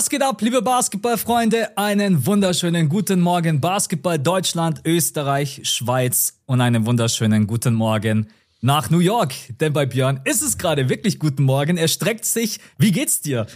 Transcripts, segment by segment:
Was geht ab, liebe Basketballfreunde? Einen wunderschönen guten Morgen Basketball Deutschland, Österreich, Schweiz und einen wunderschönen guten Morgen nach New York. Denn bei Björn ist es gerade wirklich guten Morgen. Er streckt sich. Wie geht's dir?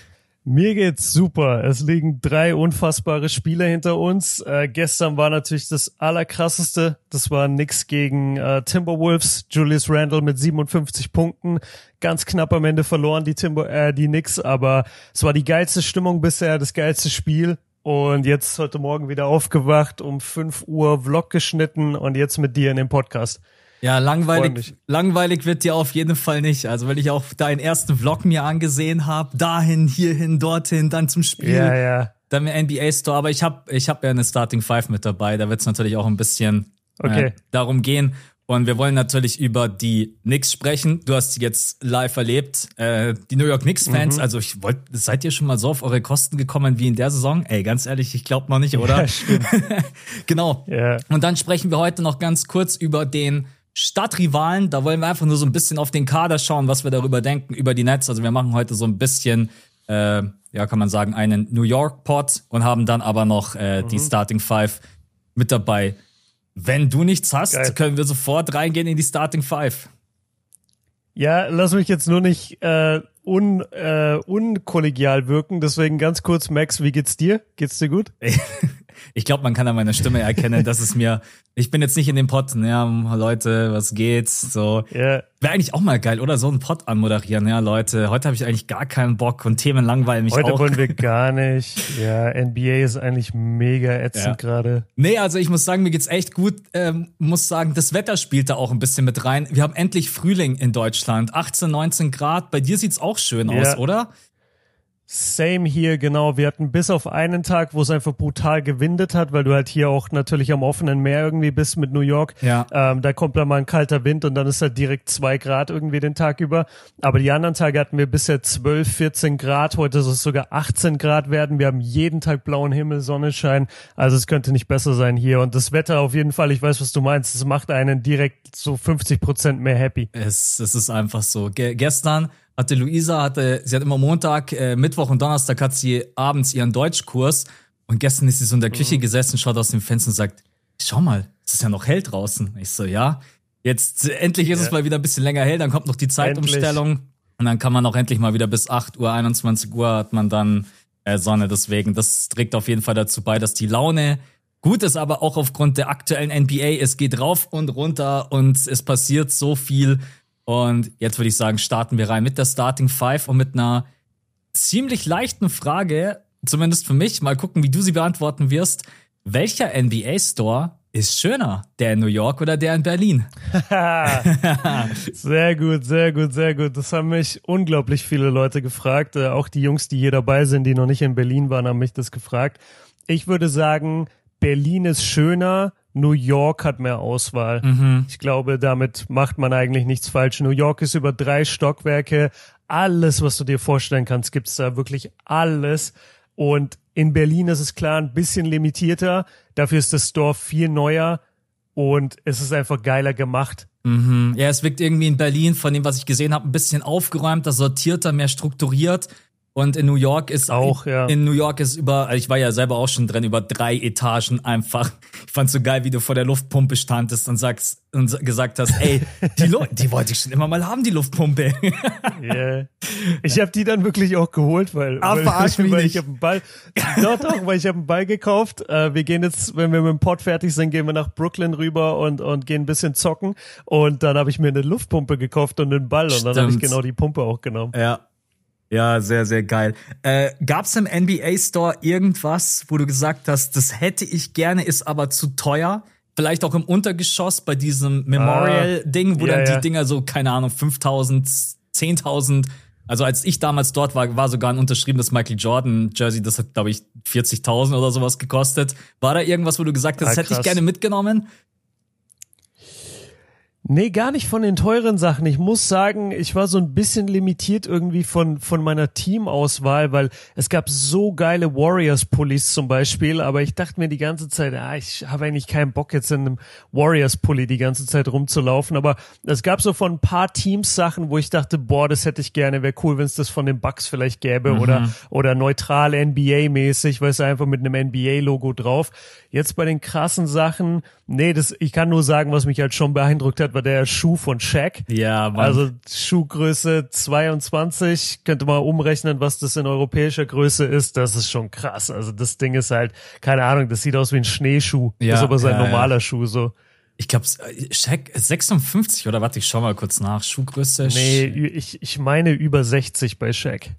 Mir geht's super. Es liegen drei unfassbare Spiele hinter uns. Äh, gestern war natürlich das allerkrasseste. Das war nix gegen äh, Timberwolves. Julius Randle mit 57 Punkten. Ganz knapp am Ende verloren die Timber, äh, die Knicks, aber es war die geilste Stimmung bisher, das geilste Spiel. Und jetzt heute Morgen wieder aufgewacht, um 5 Uhr Vlog geschnitten und jetzt mit dir in dem Podcast. Ja, langweilig, langweilig wird dir auf jeden Fall nicht. Also, wenn ich auch deinen ersten Vlog mir angesehen habe, dahin, hierhin, dorthin, dann zum Spiel. Ja, ja. Dann im NBA Store. Aber ich habe ich hab ja eine Starting Five mit dabei. Da wird es natürlich auch ein bisschen okay. äh, darum gehen. Und wir wollen natürlich über die Knicks sprechen. Du hast sie jetzt live erlebt. Äh, die New York Knicks-Fans, mhm. also ich wollte, seid ihr schon mal so auf eure Kosten gekommen wie in der Saison? Ey, ganz ehrlich, ich glaube noch nicht, oder? Ja, genau. Yeah. Und dann sprechen wir heute noch ganz kurz über den Stadtrivalen, da wollen wir einfach nur so ein bisschen auf den Kader schauen, was wir darüber denken, über die Nets. Also wir machen heute so ein bisschen, äh, ja, kann man sagen, einen New York-Pod und haben dann aber noch äh, mhm. die Starting Five mit dabei. Wenn du nichts hast, Geil. können wir sofort reingehen in die Starting Five. Ja, lass mich jetzt nur nicht äh, un, äh, unkollegial wirken. Deswegen ganz kurz, Max, wie geht's dir? Geht's dir gut? ich glaube, man kann an meiner Stimme erkennen, dass es mir, ich bin jetzt nicht in dem Pod, ja, Leute, was geht's, so. Yeah. Wäre eigentlich auch mal geil, oder? So einen Pod anmoderieren, ja, Leute. Heute habe ich eigentlich gar keinen Bock und Themen langweilen mich Heute auch. Heute wollen wir gar nicht. Ja, NBA ist eigentlich mega ätzend ja. gerade. Nee, also ich muss sagen, mir geht's echt gut. Ähm, muss sagen, das Wetter spielt da auch ein bisschen mit rein. Wir haben endlich Frühling in Deutschland. 18, 19 Grad. Bei dir sieht's auch schön ja. aus, oder? Same hier, genau. Wir hatten bis auf einen Tag, wo es einfach brutal gewindet hat, weil du halt hier auch natürlich am offenen Meer irgendwie bist mit New York. Ja. Ähm, da kommt dann mal ein kalter Wind und dann ist halt direkt zwei Grad irgendwie den Tag über. Aber die anderen Tage hatten wir bisher 12, 14 Grad. Heute soll es sogar 18 Grad werden. Wir haben jeden Tag blauen Himmel, Sonnenschein. Also es könnte nicht besser sein hier. Und das Wetter auf jeden Fall, ich weiß, was du meinst, es macht einen direkt so 50 Prozent mehr happy. Es, es ist einfach so. Ge gestern hatte Luisa, hatte, sie hat immer Montag, äh, Mittwoch und Donnerstag hat sie abends ihren Deutschkurs und gestern ist sie so in der Küche mhm. gesessen, schaut aus dem Fenster und sagt, schau mal, es ist ja noch hell draußen. Ich so, ja, jetzt äh, endlich ist ja. es mal wieder ein bisschen länger hell, dann kommt noch die Zeitumstellung endlich. und dann kann man auch endlich mal wieder bis 8 Uhr, 21 Uhr hat man dann äh, Sonne. Deswegen, das trägt auf jeden Fall dazu bei, dass die Laune gut ist, aber auch aufgrund der aktuellen NBA, es geht rauf und runter und es passiert so viel und jetzt würde ich sagen, starten wir rein mit der Starting Five und mit einer ziemlich leichten Frage, zumindest für mich. Mal gucken, wie du sie beantworten wirst. Welcher NBA Store ist schöner? Der in New York oder der in Berlin? sehr gut, sehr gut, sehr gut. Das haben mich unglaublich viele Leute gefragt. Äh, auch die Jungs, die hier dabei sind, die noch nicht in Berlin waren, haben mich das gefragt. Ich würde sagen, Berlin ist schöner, New York hat mehr Auswahl. Mhm. Ich glaube, damit macht man eigentlich nichts falsch. New York ist über drei Stockwerke. Alles, was du dir vorstellen kannst, gibt's da wirklich alles. Und in Berlin ist es klar ein bisschen limitierter. Dafür ist das Store viel neuer und es ist einfach geiler gemacht. Mhm. Ja, es wirkt irgendwie in Berlin, von dem, was ich gesehen habe, ein bisschen aufgeräumter, sortierter, mehr strukturiert. Und in New York ist auch, ja. In New York ist über, also ich war ja selber auch schon drin, über drei Etagen einfach. Ich fand's so geil, wie du vor der Luftpumpe standest und sagst und gesagt hast, ey, die, Lu die wollte ich schon immer mal haben, die Luftpumpe. yeah. Ich habe die dann wirklich auch geholt, weil, ah, weil, weil ich habe einen Ball, doch, doch, weil ich habe einen Ball gekauft. Äh, wir gehen jetzt, wenn wir mit dem Pod fertig sind, gehen wir nach Brooklyn rüber und und gehen ein bisschen zocken. Und dann habe ich mir eine Luftpumpe gekauft und einen Ball und dann habe ich genau die Pumpe auch genommen. Ja, ja, sehr, sehr geil. Äh, Gab es im NBA Store irgendwas, wo du gesagt hast, das hätte ich gerne, ist aber zu teuer? Vielleicht auch im Untergeschoss bei diesem Memorial-Ding, wo ah, ja, dann die Dinger so, keine Ahnung, 5000, 10.000. Also als ich damals dort war, war sogar ein unterschriebenes Michael Jordan Jersey, das hat, glaube ich, 40.000 oder sowas gekostet. War da irgendwas, wo du gesagt hast, ah, das hätte ich gerne mitgenommen? Nee, gar nicht von den teuren Sachen. Ich muss sagen, ich war so ein bisschen limitiert irgendwie von, von meiner Teamauswahl, weil es gab so geile Warriors-Pullis zum Beispiel, aber ich dachte mir die ganze Zeit, ah, ich habe eigentlich keinen Bock jetzt in einem Warriors-Pulli die ganze Zeit rumzulaufen, aber es gab so von ein paar Teams Sachen, wo ich dachte, boah, das hätte ich gerne, wäre cool, wenn es das von den Bucks vielleicht gäbe mhm. oder, oder neutral NBA-mäßig, weißt du, einfach mit einem NBA-Logo drauf. Jetzt bei den krassen Sachen, nee, das, ich kann nur sagen, was mich halt schon beeindruckt hat, war der Schuh von Shaq. Ja, Mann. Also Schuhgröße 22, könnte man umrechnen, was das in europäischer Größe ist. Das ist schon krass. Also das Ding ist halt, keine Ahnung, das sieht aus wie ein Schneeschuh. Ja, das ist aber sein ja, normaler ja. Schuh so. Ich glaube, Shaq 56 oder warte, ich schau mal kurz nach. Schuhgröße. Nee, ich, ich meine über 60 bei Shaq.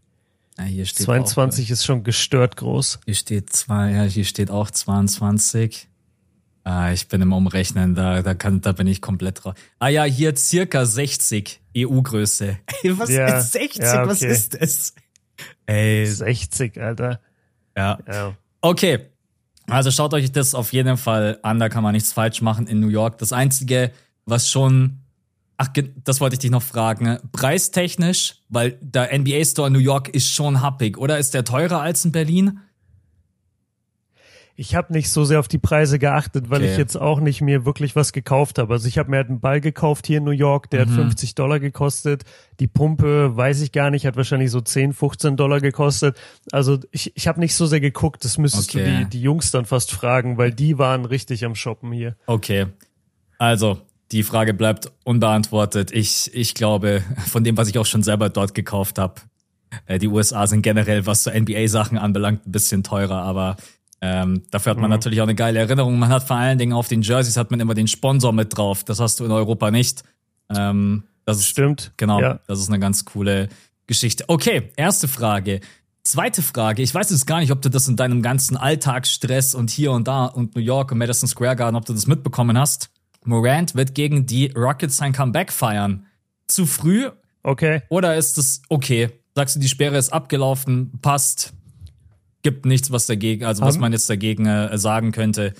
Ja, hier steht 22 auch, ist schon gestört groß. Hier steht zwei, ja, hier steht auch 22. Ah, ich bin im Umrechnen, da, da, kann, da bin ich komplett raus. Ah ja, hier circa 60 EU-Größe. Was ja, ist 60? Ja, okay. Was ist das? Ey. 60, Alter. Ja. ja. Okay. Also schaut euch das auf jeden Fall an, da kann man nichts falsch machen in New York. Das Einzige, was schon, ach, das wollte ich dich noch fragen, preistechnisch, weil der NBA Store in New York ist schon happig, oder? Ist der teurer als in Berlin? Ich habe nicht so sehr auf die Preise geachtet, weil okay. ich jetzt auch nicht mir wirklich was gekauft habe. Also ich habe mir halt einen Ball gekauft hier in New York, der mhm. hat 50 Dollar gekostet. Die Pumpe, weiß ich gar nicht, hat wahrscheinlich so 10, 15 Dollar gekostet. Also ich, ich habe nicht so sehr geguckt, das müsstest okay. du die, die Jungs dann fast fragen, weil die waren richtig am Shoppen hier. Okay, also die Frage bleibt unbeantwortet. Ich, ich glaube, von dem, was ich auch schon selber dort gekauft habe, äh, die USA sind generell, was so NBA-Sachen anbelangt, ein bisschen teurer, aber ähm, dafür hat man mhm. natürlich auch eine geile Erinnerung. Man hat vor allen Dingen auf den Jerseys hat man immer den Sponsor mit drauf. Das hast du in Europa nicht. Ähm, das ist, Stimmt. Genau. Ja. Das ist eine ganz coole Geschichte. Okay, erste Frage. Zweite Frage. Ich weiß jetzt gar nicht, ob du das in deinem ganzen Alltagsstress und hier und da und New York und Madison Square Garden, ob du das mitbekommen hast. Morant wird gegen die Rockets sein Comeback feiern. Zu früh? Okay. Oder ist es okay? Sagst du, die Sperre ist abgelaufen, passt, gibt nichts, was dagegen, also was man jetzt dagegen äh, sagen könnte.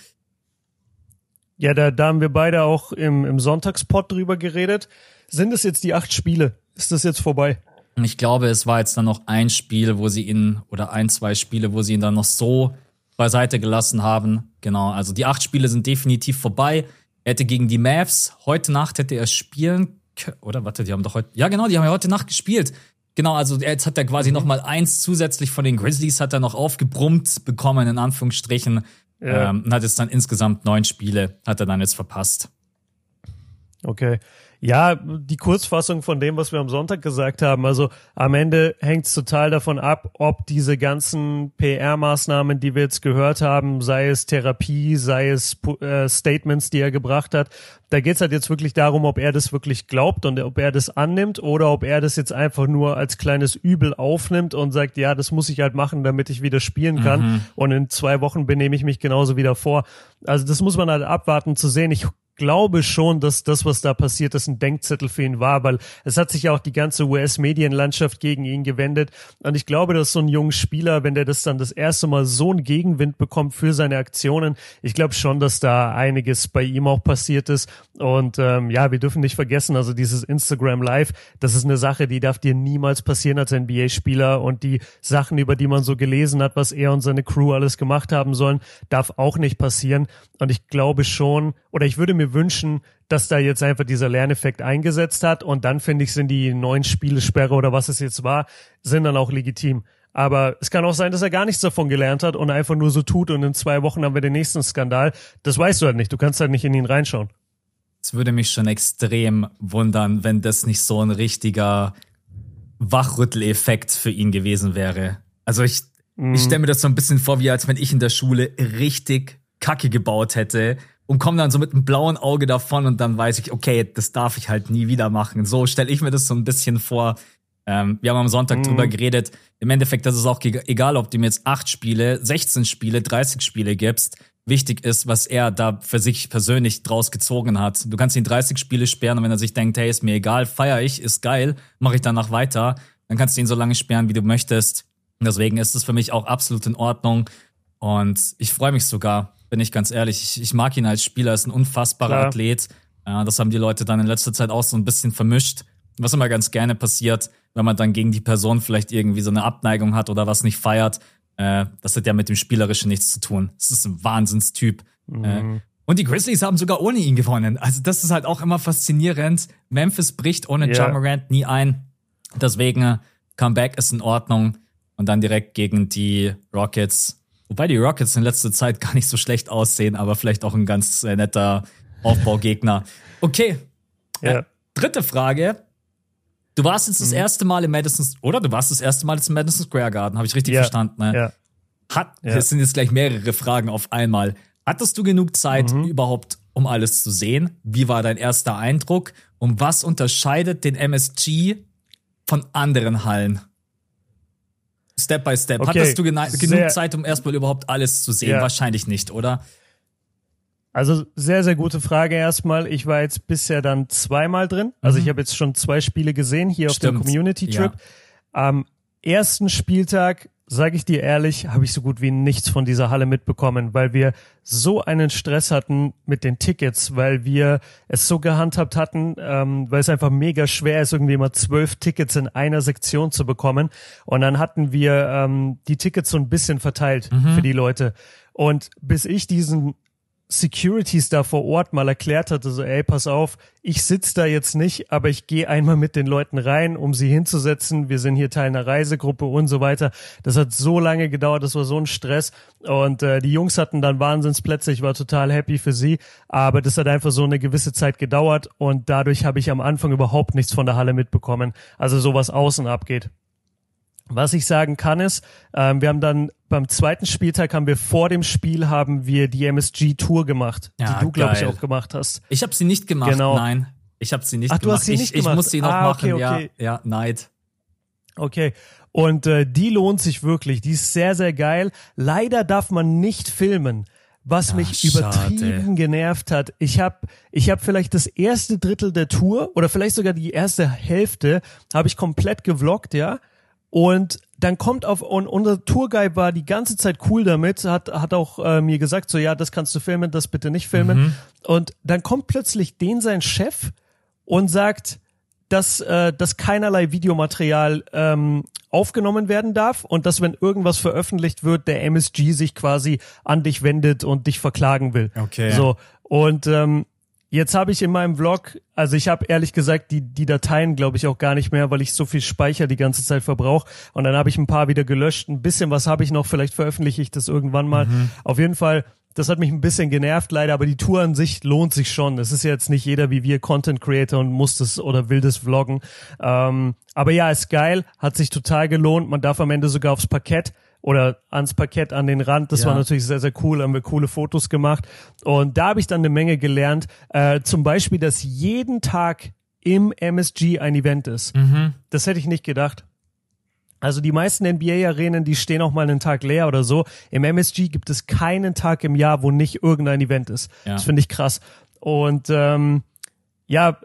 Ja, da, da haben wir beide auch im, im Sonntagspot drüber geredet. Sind es jetzt die acht Spiele? Ist das jetzt vorbei? Ich glaube, es war jetzt dann noch ein Spiel, wo sie ihn, oder ein, zwei Spiele, wo sie ihn dann noch so beiseite gelassen haben. Genau, also die acht Spiele sind definitiv vorbei. Er hätte gegen die Mavs, heute Nacht hätte er spielen oder warte, die haben doch heute, ja genau, die haben ja heute Nacht gespielt. Genau, also jetzt hat er quasi mhm. noch mal eins zusätzlich von den Grizzlies hat er noch aufgebrummt bekommen in Anführungsstrichen ja. ähm, und hat jetzt dann insgesamt neun Spiele hat er dann jetzt verpasst. Okay. Ja, die Kurzfassung von dem, was wir am Sonntag gesagt haben. Also am Ende hängt es total davon ab, ob diese ganzen PR-Maßnahmen, die wir jetzt gehört haben, sei es Therapie, sei es äh, Statements, die er gebracht hat, da geht es halt jetzt wirklich darum, ob er das wirklich glaubt und ob er das annimmt oder ob er das jetzt einfach nur als kleines Übel aufnimmt und sagt, ja, das muss ich halt machen, damit ich wieder spielen kann. Mhm. Und in zwei Wochen benehme ich mich genauso wieder vor. Also das muss man halt abwarten zu sehen. Ich glaube schon, dass das, was da passiert ist, ein Denkzettel für ihn war, weil es hat sich ja auch die ganze US-Medienlandschaft gegen ihn gewendet. Und ich glaube, dass so ein junger Spieler, wenn der das dann das erste Mal so einen Gegenwind bekommt für seine Aktionen, ich glaube schon, dass da einiges bei ihm auch passiert ist. Und ähm, ja, wir dürfen nicht vergessen, also dieses Instagram Live, das ist eine Sache, die darf dir niemals passieren als NBA-Spieler. Und die Sachen, über die man so gelesen hat, was er und seine Crew alles gemacht haben sollen, darf auch nicht passieren. Und ich glaube schon, oder ich würde mir wünschen, dass da jetzt einfach dieser Lerneffekt eingesetzt hat und dann finde ich, sind die neuen Spielesperre oder was es jetzt war, sind dann auch legitim. Aber es kann auch sein, dass er gar nichts davon gelernt hat und einfach nur so tut und in zwei Wochen haben wir den nächsten Skandal. Das weißt du halt nicht. Du kannst halt nicht in ihn reinschauen. Es würde mich schon extrem wundern, wenn das nicht so ein richtiger Wachrütteleffekt für ihn gewesen wäre. Also ich, mm. ich mhm. stelle mir das so ein bisschen vor, wie als wenn ich in der Schule richtig Kacke gebaut hätte und komme dann so mit einem blauen Auge davon und dann weiß ich, okay, das darf ich halt nie wieder machen. So stelle ich mir das so ein bisschen vor. Ähm, wir haben am Sonntag mhm. drüber geredet. Im Endeffekt, das ist auch egal, ob du mir jetzt acht Spiele, 16 Spiele, 30 Spiele gibst. Wichtig ist, was er da für sich persönlich draus gezogen hat. Du kannst ihn 30 Spiele sperren und wenn er sich denkt, hey, ist mir egal, feier ich, ist geil, mache ich danach weiter, dann kannst du ihn so lange sperren, wie du möchtest. deswegen ist es für mich auch absolut in Ordnung. Und ich freue mich sogar, bin ich ganz ehrlich. Ich, ich mag ihn als Spieler, ist ein unfassbarer Klar. Athlet. Ja, das haben die Leute dann in letzter Zeit auch so ein bisschen vermischt, was immer ganz gerne passiert, wenn man dann gegen die Person vielleicht irgendwie so eine Abneigung hat oder was nicht feiert. Äh, das hat ja mit dem Spielerischen nichts zu tun. Das ist ein Wahnsinnstyp. Mhm. Äh, und die Grizzlies haben sogar ohne ihn gewonnen. Also das ist halt auch immer faszinierend. Memphis bricht ohne yeah. Morant nie ein. Deswegen Comeback ist in Ordnung. Und dann direkt gegen die Rockets. Wobei die Rockets in letzter Zeit gar nicht so schlecht aussehen, aber vielleicht auch ein ganz äh, netter Aufbaugegner. Okay. Ja. Äh, dritte Frage. Du warst jetzt das mhm. erste Mal im Madison, oder? Du warst das erste Mal jetzt im Madison Square Garden, habe ich richtig ja. verstanden, ne? Ja. Hat, ja. das sind jetzt gleich mehrere Fragen auf einmal. Hattest du genug Zeit mhm. überhaupt, um alles zu sehen? Wie war dein erster Eindruck? Und was unterscheidet den MSG von anderen Hallen? Step by Step. Okay. Hattest du genug Zeit, um erstmal überhaupt alles zu sehen? Wahrscheinlich nicht, oder? Also sehr, sehr gute Frage erstmal. Ich war jetzt bisher dann zweimal drin. Also mhm. ich habe jetzt schon zwei Spiele gesehen hier Stimmt. auf dem Community Trip. Ja. Am ersten Spieltag sage ich dir ehrlich, habe ich so gut wie nichts von dieser Halle mitbekommen, weil wir so einen Stress hatten mit den Tickets, weil wir es so gehandhabt hatten, ähm, weil es einfach mega schwer ist, irgendwie mal zwölf Tickets in einer Sektion zu bekommen. Und dann hatten wir ähm, die Tickets so ein bisschen verteilt mhm. für die Leute. Und bis ich diesen Securities da vor Ort mal erklärt hatte, so, ey, pass auf, ich sitze da jetzt nicht, aber ich gehe einmal mit den Leuten rein, um sie hinzusetzen. Wir sind hier Teil einer Reisegruppe und so weiter. Das hat so lange gedauert, das war so ein Stress. Und äh, die Jungs hatten dann Wahnsinnsplätze, ich war total happy für sie, aber das hat einfach so eine gewisse Zeit gedauert und dadurch habe ich am Anfang überhaupt nichts von der Halle mitbekommen. Also so was außen abgeht. Was ich sagen kann ist, ähm, wir haben dann beim zweiten Spieltag haben wir vor dem Spiel haben wir die MSG Tour gemacht, ja, die du glaube ich auch gemacht hast. Ich habe sie nicht gemacht, genau. nein. Ich habe sie nicht Ach, gemacht. Du hast sie ich, nicht gemacht. ich muss sie noch ah, okay, machen, okay. ja, ja, Neid. Okay. Und äh, die lohnt sich wirklich, die ist sehr sehr geil. Leider darf man nicht filmen was Ach, mich übertrieben genervt hat. Ich habe ich hab vielleicht das erste Drittel der Tour oder vielleicht sogar die erste Hälfte habe ich komplett gevloggt, ja. Und dann kommt auf, und unser Tourguide war die ganze Zeit cool damit, hat, hat auch äh, mir gesagt, so ja, das kannst du filmen, das bitte nicht filmen. Mhm. Und dann kommt plötzlich den sein Chef und sagt, dass, äh, dass keinerlei Videomaterial ähm, aufgenommen werden darf und dass, wenn irgendwas veröffentlicht wird, der MSG sich quasi an dich wendet und dich verklagen will. Okay. So. Und ähm, Jetzt habe ich in meinem Vlog, also ich habe ehrlich gesagt die, die Dateien, glaube ich, auch gar nicht mehr, weil ich so viel Speicher die ganze Zeit verbrauche. Und dann habe ich ein paar wieder gelöscht. Ein bisschen was habe ich noch, vielleicht veröffentliche ich das irgendwann mal. Mhm. Auf jeden Fall, das hat mich ein bisschen genervt leider, aber die Tour an sich lohnt sich schon. Es ist jetzt nicht jeder wie wir Content Creator und muss das oder will das vloggen. Ähm, aber ja, ist geil, hat sich total gelohnt. Man darf am Ende sogar aufs Parkett oder ans Parkett an den Rand. Das ja. war natürlich sehr, sehr cool, haben wir coole Fotos gemacht. Und da habe ich dann eine Menge gelernt. Äh, zum Beispiel, dass jeden Tag im MSG ein Event ist. Mhm. Das hätte ich nicht gedacht. Also die meisten NBA-Arenen, die stehen auch mal einen Tag leer oder so. Im MSG gibt es keinen Tag im Jahr, wo nicht irgendein Event ist. Ja. Das finde ich krass. Und ähm, ja,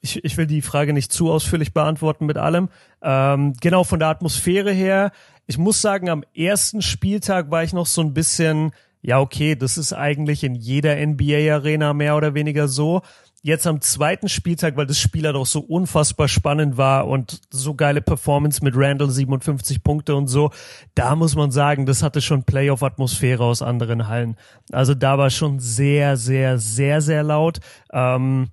ich, ich will die Frage nicht zu ausführlich beantworten mit allem. Ähm, genau von der Atmosphäre her ich muss sagen, am ersten Spieltag war ich noch so ein bisschen, ja, okay, das ist eigentlich in jeder NBA-Arena mehr oder weniger so. Jetzt am zweiten Spieltag, weil das Spiel halt auch so unfassbar spannend war und so geile Performance mit Randall 57 Punkte und so, da muss man sagen, das hatte schon Playoff-Atmosphäre aus anderen Hallen. Also da war schon sehr, sehr, sehr, sehr laut. Ähm,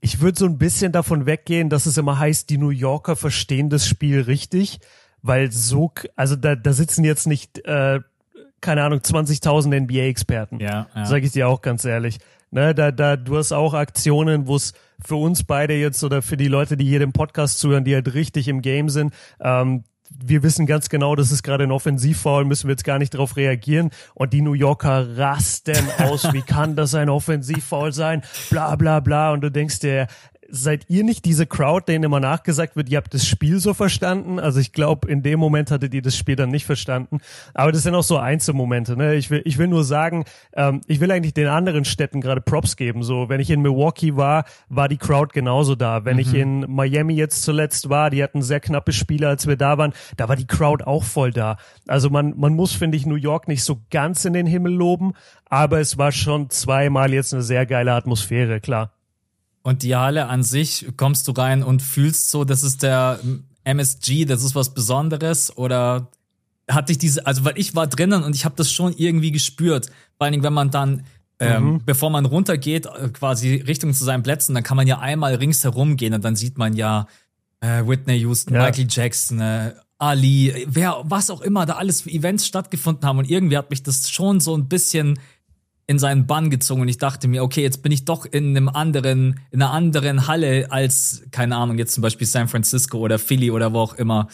ich würde so ein bisschen davon weggehen, dass es immer heißt, die New Yorker verstehen das Spiel richtig weil so, also da, da sitzen jetzt nicht, äh, keine Ahnung, 20.000 NBA-Experten. Ja, ja. Sag ich dir auch ganz ehrlich. Ne, da, da, du hast auch Aktionen, wo es für uns beide jetzt oder für die Leute, die hier dem Podcast zuhören, die halt richtig im Game sind, ähm, wir wissen ganz genau, das ist gerade ein Offensivfoul, müssen wir jetzt gar nicht darauf reagieren. Und die New Yorker rasten aus, wie kann das ein Offensivfoul sein? Bla bla bla. Und du denkst dir, seid ihr nicht diese Crowd, denen immer nachgesagt wird, ihr habt das Spiel so verstanden? Also ich glaube, in dem Moment hattet ihr das Spiel dann nicht verstanden. Aber das sind auch so Einzelmomente. Ne? Ich will, ich will nur sagen, ähm, ich will eigentlich den anderen Städten gerade Props geben. So, wenn ich in Milwaukee war, war die Crowd genauso da. Wenn mhm. ich in Miami jetzt zuletzt war, die hatten sehr knappe Spiele, als wir da waren, da war die Crowd auch voll da. Also man, man muss, finde ich, New York nicht so ganz in den Himmel loben, aber es war schon zweimal jetzt eine sehr geile Atmosphäre, klar. Und die Halle an sich, kommst du rein und fühlst so, das ist der MSG, das ist was Besonderes oder hatte ich diese, also weil ich war drinnen und ich habe das schon irgendwie gespürt. Vor allen Dingen, wenn man dann, ähm, mhm. bevor man runtergeht, äh, quasi Richtung zu seinen Plätzen, dann kann man ja einmal ringsherum gehen und dann sieht man ja äh, Whitney Houston, ja. Michael Jackson, äh, Ali, wer, was auch immer, da alles für Events stattgefunden haben und irgendwie hat mich das schon so ein bisschen in seinen Bann gezogen und ich dachte mir, okay, jetzt bin ich doch in einem anderen, in einer anderen Halle als, keine Ahnung, jetzt zum Beispiel San Francisco oder Philly oder wo auch immer.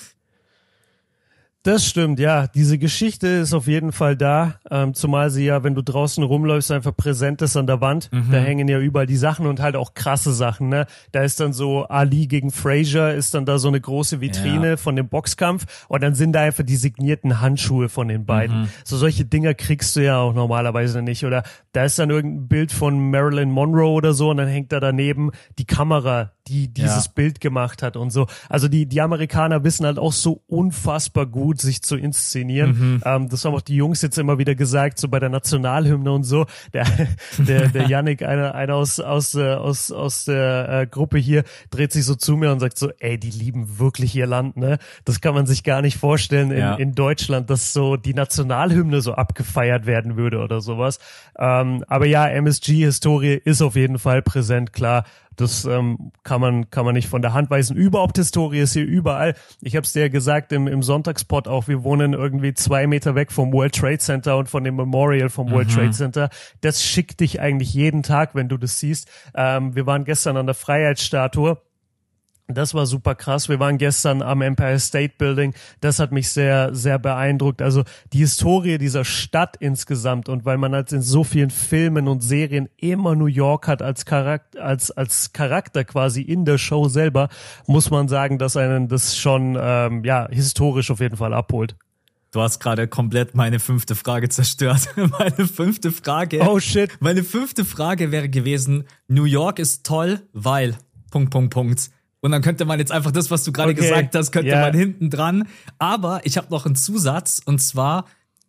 Das stimmt, ja. Diese Geschichte ist auf jeden Fall da, ähm, zumal sie ja, wenn du draußen rumläufst, einfach präsent ist an der Wand. Mhm. Da hängen ja überall die Sachen und halt auch krasse Sachen. Ne? Da ist dann so Ali gegen Frazier, ist dann da so eine große Vitrine ja. von dem Boxkampf und dann sind da einfach die signierten Handschuhe von den beiden. Mhm. So solche Dinger kriegst du ja auch normalerweise nicht. Oder da ist dann irgendein Bild von Marilyn Monroe oder so und dann hängt da daneben die Kamera, die dieses ja. Bild gemacht hat und so. Also die, die Amerikaner wissen halt auch so unfassbar gut, sich zu inszenieren. Mhm. Ähm, das haben auch die Jungs jetzt immer wieder gesagt, so bei der Nationalhymne und so. Der, der, der Yannick, einer, einer aus, aus, äh, aus, aus der äh, Gruppe hier, dreht sich so zu mir und sagt so, ey, die lieben wirklich ihr Land, ne? Das kann man sich gar nicht vorstellen in, ja. in Deutschland, dass so die Nationalhymne so abgefeiert werden würde oder sowas. Ähm, aber ja, MSG-Historie ist auf jeden Fall präsent, klar. Das ähm, kann man kann man nicht von der Hand weisen. Überhaupt Historie ist hier überall. Ich habe es dir ja gesagt im, im Sonntagspot auch. Wir wohnen irgendwie zwei Meter weg vom World Trade Center und von dem Memorial vom World mhm. Trade Center. Das schickt dich eigentlich jeden Tag, wenn du das siehst. Ähm, wir waren gestern an der Freiheitsstatue das war super krass. Wir waren gestern am Empire State Building. Das hat mich sehr, sehr beeindruckt. Also die Historie dieser Stadt insgesamt und weil man halt in so vielen Filmen und Serien immer New York hat als Charakter, als, als Charakter quasi in der Show selber, muss man sagen, dass einen das schon, ähm, ja, historisch auf jeden Fall abholt. Du hast gerade komplett meine fünfte Frage zerstört. meine fünfte Frage. Oh shit. Meine fünfte Frage wäre gewesen, New York ist toll, weil, Punkt, Punkt, Punkt. Und dann könnte man jetzt einfach das, was du gerade okay. gesagt hast, könnte yeah. man hinten dran. Aber ich habe noch einen Zusatz und zwar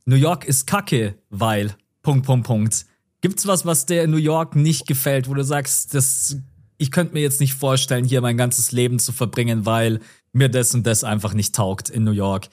New York ist Kacke, weil Punkt Punkt Punkt. Gibt's was, was dir in New York nicht gefällt, wo du sagst, das ich könnte mir jetzt nicht vorstellen, hier mein ganzes Leben zu verbringen, weil mir das und das einfach nicht taugt in New York.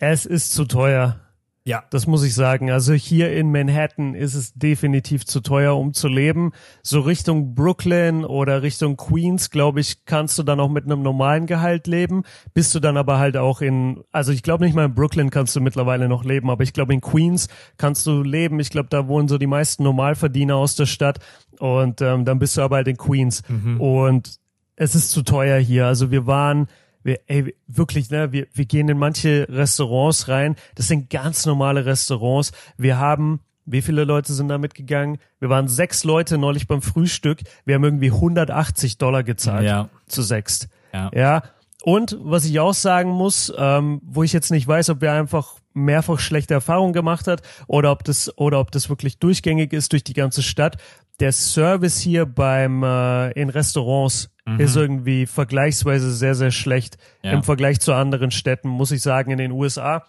Es ist zu teuer. Ja. Das muss ich sagen. Also hier in Manhattan ist es definitiv zu teuer, um zu leben. So Richtung Brooklyn oder Richtung Queens, glaube ich, kannst du dann auch mit einem normalen Gehalt leben. Bist du dann aber halt auch in, also ich glaube nicht mal in Brooklyn kannst du mittlerweile noch leben, aber ich glaube in Queens kannst du leben. Ich glaube, da wohnen so die meisten Normalverdiener aus der Stadt und ähm, dann bist du aber halt in Queens. Mhm. Und es ist zu teuer hier. Also wir waren wir, ey, wirklich, ne, wir, wir gehen in manche Restaurants rein. Das sind ganz normale Restaurants. Wir haben, wie viele Leute sind da mitgegangen? Wir waren sechs Leute neulich beim Frühstück. Wir haben irgendwie 180 Dollar gezahlt. Ja. Zu sechst. Ja. ja. Und was ich auch sagen muss, ähm, wo ich jetzt nicht weiß, ob wir einfach mehrfach schlechte Erfahrungen gemacht hat oder ob das oder ob das wirklich durchgängig ist durch die ganze Stadt. Der Service hier beim äh, in Restaurants mhm. ist irgendwie vergleichsweise sehr sehr schlecht ja. im Vergleich zu anderen Städten, muss ich sagen in den USA.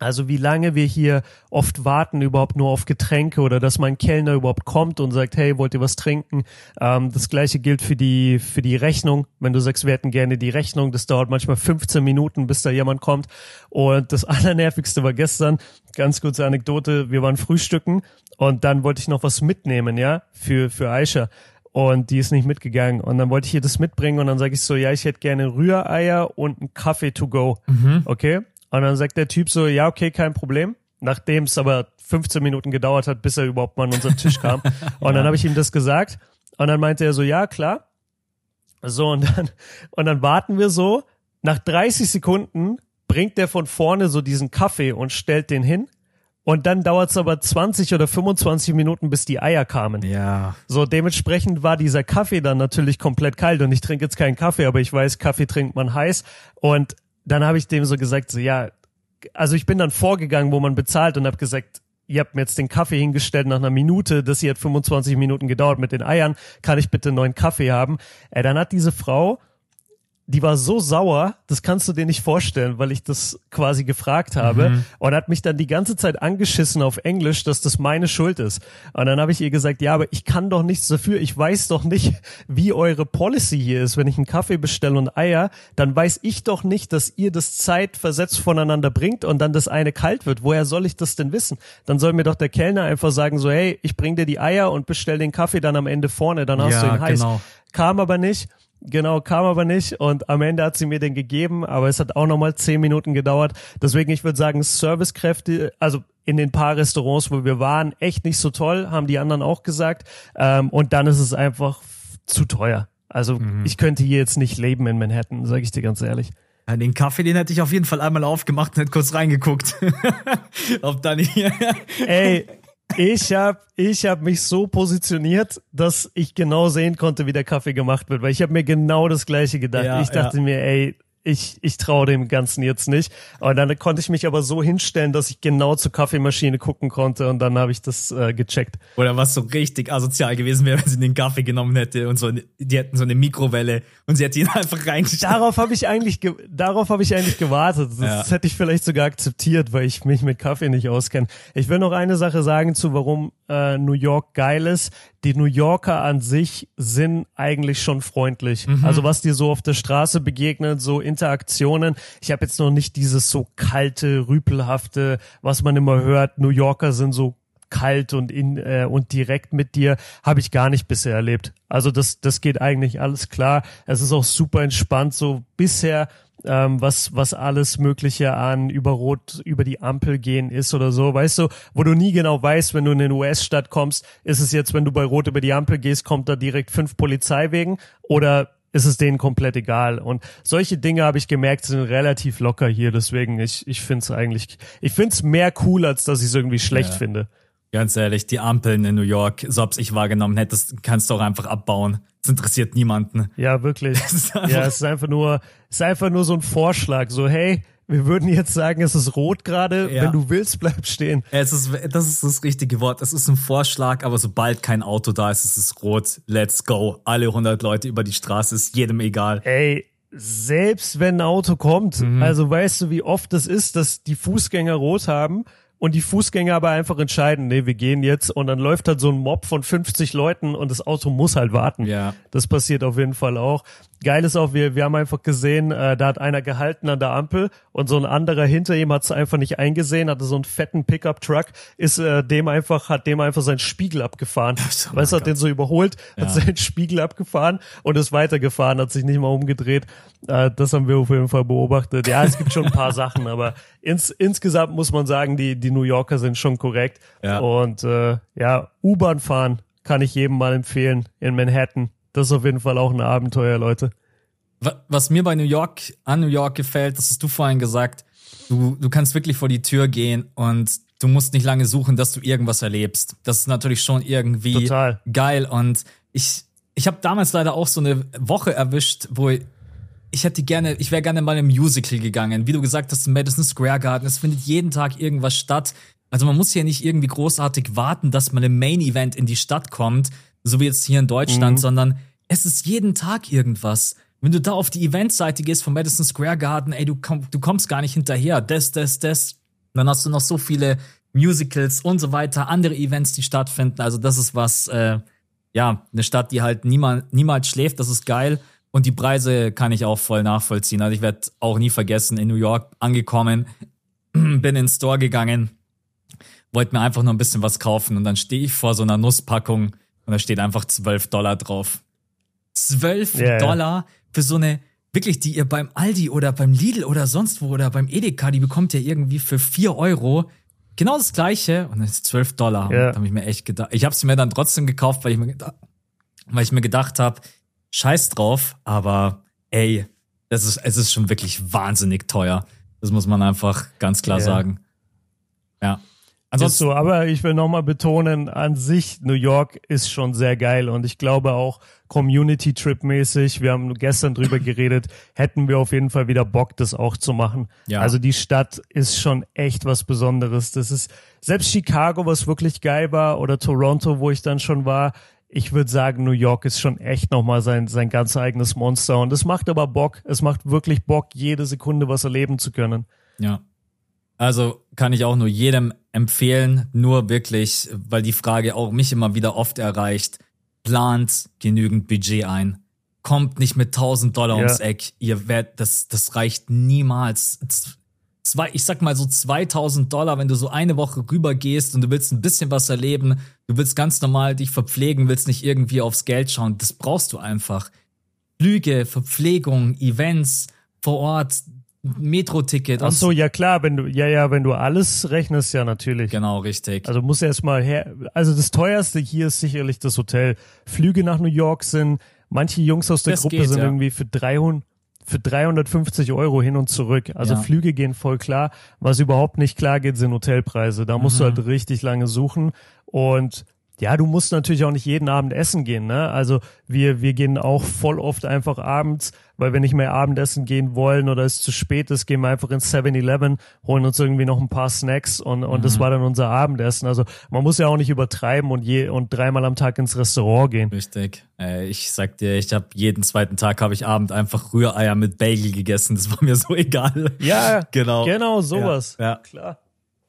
Also wie lange wir hier oft warten überhaupt nur auf Getränke oder dass mein Kellner überhaupt kommt und sagt, hey, wollt ihr was trinken? Ähm, das gleiche gilt für die für die Rechnung. Wenn du sagst, wir hätten gerne die Rechnung, das dauert manchmal 15 Minuten, bis da jemand kommt. Und das Allernervigste war gestern, ganz kurze Anekdote, wir waren frühstücken und dann wollte ich noch was mitnehmen, ja, für für Aisha und die ist nicht mitgegangen. Und dann wollte ich ihr das mitbringen und dann sage ich so, ja, ich hätte gerne Rühreier und einen Kaffee to go. Mhm. Okay? Und dann sagt der Typ so, ja, okay, kein Problem. Nachdem es aber 15 Minuten gedauert hat, bis er überhaupt mal an unseren Tisch kam. Und dann habe ich ihm das gesagt. Und dann meinte er so, ja, klar. So, und dann, und dann warten wir so. Nach 30 Sekunden bringt der von vorne so diesen Kaffee und stellt den hin. Und dann dauert es aber 20 oder 25 Minuten, bis die Eier kamen. Ja. So, dementsprechend war dieser Kaffee dann natürlich komplett kalt. Und ich trinke jetzt keinen Kaffee, aber ich weiß, Kaffee trinkt man heiß. Und dann habe ich dem so gesagt, so ja, also ich bin dann vorgegangen, wo man bezahlt und habe gesagt, ihr habt mir jetzt den Kaffee hingestellt nach einer Minute, das hier hat 25 Minuten gedauert mit den Eiern, kann ich bitte einen neuen Kaffee haben? Äh, dann hat diese Frau die war so sauer, das kannst du dir nicht vorstellen, weil ich das quasi gefragt habe mhm. und hat mich dann die ganze Zeit angeschissen auf Englisch, dass das meine Schuld ist. Und dann habe ich ihr gesagt, ja, aber ich kann doch nichts dafür. Ich weiß doch nicht, wie eure Policy hier ist. Wenn ich einen Kaffee bestelle und Eier, dann weiß ich doch nicht, dass ihr das zeitversetzt voneinander bringt und dann das eine kalt wird. Woher soll ich das denn wissen? Dann soll mir doch der Kellner einfach sagen so, hey, ich bring dir die Eier und bestell den Kaffee dann am Ende vorne, dann hast ja, du ihn heiß. Genau. Kam aber nicht. Genau, kam aber nicht und am Ende hat sie mir den gegeben, aber es hat auch nochmal zehn Minuten gedauert. Deswegen, ich würde sagen, Servicekräfte, also in den paar Restaurants, wo wir waren, echt nicht so toll, haben die anderen auch gesagt. Ähm, und dann ist es einfach zu teuer. Also mhm. ich könnte hier jetzt nicht leben in Manhattan, sage ich dir ganz ehrlich. Den Kaffee, den hätte ich auf jeden Fall einmal aufgemacht und hätte kurz reingeguckt. Ob dann hier. Ey, ich habe ich hab mich so positioniert, dass ich genau sehen konnte, wie der Kaffee gemacht wird, weil ich habe mir genau das gleiche gedacht. Ja, ich dachte ja. mir, ey, ich, ich traue dem Ganzen jetzt nicht. Und dann konnte ich mich aber so hinstellen, dass ich genau zur Kaffeemaschine gucken konnte und dann habe ich das äh, gecheckt. Oder was so richtig asozial gewesen wäre, wenn sie den Kaffee genommen hätte und so, die hätten so eine Mikrowelle und sie hätte ihn einfach reingestellt. Darauf habe ich eigentlich, darauf habe ich eigentlich gewartet. Das, ja. das hätte ich vielleicht sogar akzeptiert, weil ich mich mit Kaffee nicht auskenne. Ich will noch eine Sache sagen zu, warum äh, New York geil ist die New Yorker an sich sind eigentlich schon freundlich. Mhm. Also was dir so auf der Straße begegnet, so Interaktionen. Ich habe jetzt noch nicht dieses so kalte, rüpelhafte, was man immer hört. New Yorker sind so kalt und in äh, und direkt mit dir habe ich gar nicht bisher erlebt. Also das das geht eigentlich alles klar. Es ist auch super entspannt so bisher ähm, was, was alles Mögliche an über Rot, über die Ampel gehen ist oder so, weißt du, wo du nie genau weißt, wenn du in eine US-Stadt kommst, ist es jetzt, wenn du bei Rot über die Ampel gehst, kommt da direkt fünf Polizeiwegen oder ist es denen komplett egal. Und solche Dinge habe ich gemerkt, sind relativ locker hier. Deswegen, ich, ich finde es eigentlich, ich finde es mehr cool, als dass ich es irgendwie schlecht ja. finde. Ganz ehrlich, die Ampeln in New York, so hab's ich wahrgenommen hättest, kannst du auch einfach abbauen. Das interessiert niemanden. Ja, wirklich. ja, es ist einfach nur, es ist einfach nur so ein Vorschlag. So, hey, wir würden jetzt sagen, es ist rot gerade. Ja. Wenn du willst, bleib stehen. Es ist, das ist das richtige Wort. Es ist ein Vorschlag, aber sobald kein Auto da ist, ist es rot. Let's go. Alle 100 Leute über die Straße ist jedem egal. Ey, selbst wenn ein Auto kommt, mhm. also weißt du, wie oft es das ist, dass die Fußgänger rot haben und die Fußgänger aber einfach entscheiden, nee, wir gehen jetzt und dann läuft halt so ein Mob von 50 Leuten und das Auto muss halt warten. Ja. Das passiert auf jeden Fall auch. Geil ist auch, wir, wir haben einfach gesehen, äh, da hat einer gehalten an der Ampel und so ein anderer hinter ihm hat es einfach nicht eingesehen, hatte so einen fetten Pickup-Truck, ist äh, dem einfach, hat dem einfach seinen Spiegel abgefahren. Oh weißt du, hat den so überholt, ja. hat seinen Spiegel abgefahren und ist weitergefahren, hat sich nicht mal umgedreht. Äh, das haben wir auf jeden Fall beobachtet. Ja, es gibt schon ein paar Sachen, aber ins, insgesamt muss man sagen, die, die New Yorker sind schon korrekt. Ja. Und äh, ja, U-Bahn fahren kann ich jedem mal empfehlen in Manhattan das ist auf jeden Fall auch ein Abenteuer, Leute. Was mir bei New York, an New York gefällt, das hast du vorhin gesagt, du, du kannst wirklich vor die Tür gehen und du musst nicht lange suchen, dass du irgendwas erlebst. Das ist natürlich schon irgendwie Total. geil. Und ich, ich habe damals leider auch so eine Woche erwischt, wo ich hätte gerne, ich wäre gerne mal im Musical gegangen. Wie du gesagt hast, im Madison Square Garden, es findet jeden Tag irgendwas statt. Also man muss ja nicht irgendwie großartig warten, dass man im Main Event in die Stadt kommt, so wie jetzt hier in Deutschland, mhm. sondern es ist jeden Tag irgendwas. Wenn du da auf die Eventseite gehst vom Madison Square Garden, ey, du, komm, du kommst gar nicht hinterher. Das, das, das. Dann hast du noch so viele Musicals und so weiter, andere Events, die stattfinden. Also das ist was, äh, ja, eine Stadt, die halt niemals, niemals schläft. Das ist geil. Und die Preise kann ich auch voll nachvollziehen. Also ich werde auch nie vergessen, in New York angekommen, bin in den Store gegangen, wollte mir einfach nur ein bisschen was kaufen und dann stehe ich vor so einer Nusspackung und da steht einfach 12 Dollar drauf. 12 yeah, Dollar für so eine, wirklich, die ihr beim Aldi oder beim Lidl oder sonst wo oder beim Edeka, die bekommt ihr irgendwie für 4 Euro. Genau das gleiche und das ist 12 Dollar. Yeah. Da habe ich mir echt gedacht. Ich habe sie mir dann trotzdem gekauft, weil ich mir gedacht, weil ich mir gedacht habe, scheiß drauf, aber ey, es ist, es ist schon wirklich wahnsinnig teuer. Das muss man einfach ganz klar yeah. sagen. Ja. Ansonsten, so, aber ich will nochmal betonen, an sich New York ist schon sehr geil und ich glaube auch Community Trip mäßig, wir haben gestern drüber geredet, hätten wir auf jeden Fall wieder Bock, das auch zu machen. Ja. Also die Stadt ist schon echt was Besonderes. Das ist selbst Chicago, was wirklich geil war, oder Toronto, wo ich dann schon war, ich würde sagen, New York ist schon echt nochmal sein, sein ganz eigenes Monster. Und es macht aber Bock. Es macht wirklich Bock, jede Sekunde was erleben zu können. Ja. Also kann ich auch nur jedem empfehlen, nur wirklich, weil die Frage auch mich immer wieder oft erreicht, plant genügend Budget ein. Kommt nicht mit 1000 Dollar ja. ums Eck. Ihr werdet, das, das reicht niemals zwei, ich sag mal so 2000 Dollar, wenn du so eine Woche rüber gehst und du willst ein bisschen was erleben, du willst ganz normal dich verpflegen, willst nicht irgendwie aufs Geld schauen, das brauchst du einfach. Flüge, Verpflegung, Events vor Ort, Metro-Ticket. Ach so, ja klar, wenn du, ja, ja, wenn du alles rechnest, ja natürlich. Genau, richtig. Also muss erstmal her, also das teuerste hier ist sicherlich das Hotel. Flüge nach New York sind, manche Jungs aus der das Gruppe geht, sind ja. irgendwie für 300, für 350 Euro hin und zurück. Also ja. Flüge gehen voll klar. Was überhaupt nicht klar geht, sind Hotelpreise. Da musst mhm. du halt richtig lange suchen. Und ja, du musst natürlich auch nicht jeden Abend essen gehen, ne? Also wir, wir gehen auch voll oft einfach abends, weil wir nicht mehr Abendessen gehen wollen oder es zu spät ist, gehen wir einfach ins 7-Eleven, holen uns irgendwie noch ein paar Snacks und, und mhm. das war dann unser Abendessen. Also man muss ja auch nicht übertreiben und je und dreimal am Tag ins Restaurant gehen. Richtig. Äh, ich sag dir, ich habe jeden zweiten Tag habe ich Abend einfach Rühreier mit Bagel gegessen. Das war mir so egal. Ja, genau. Genau, sowas. Ja, ja. klar.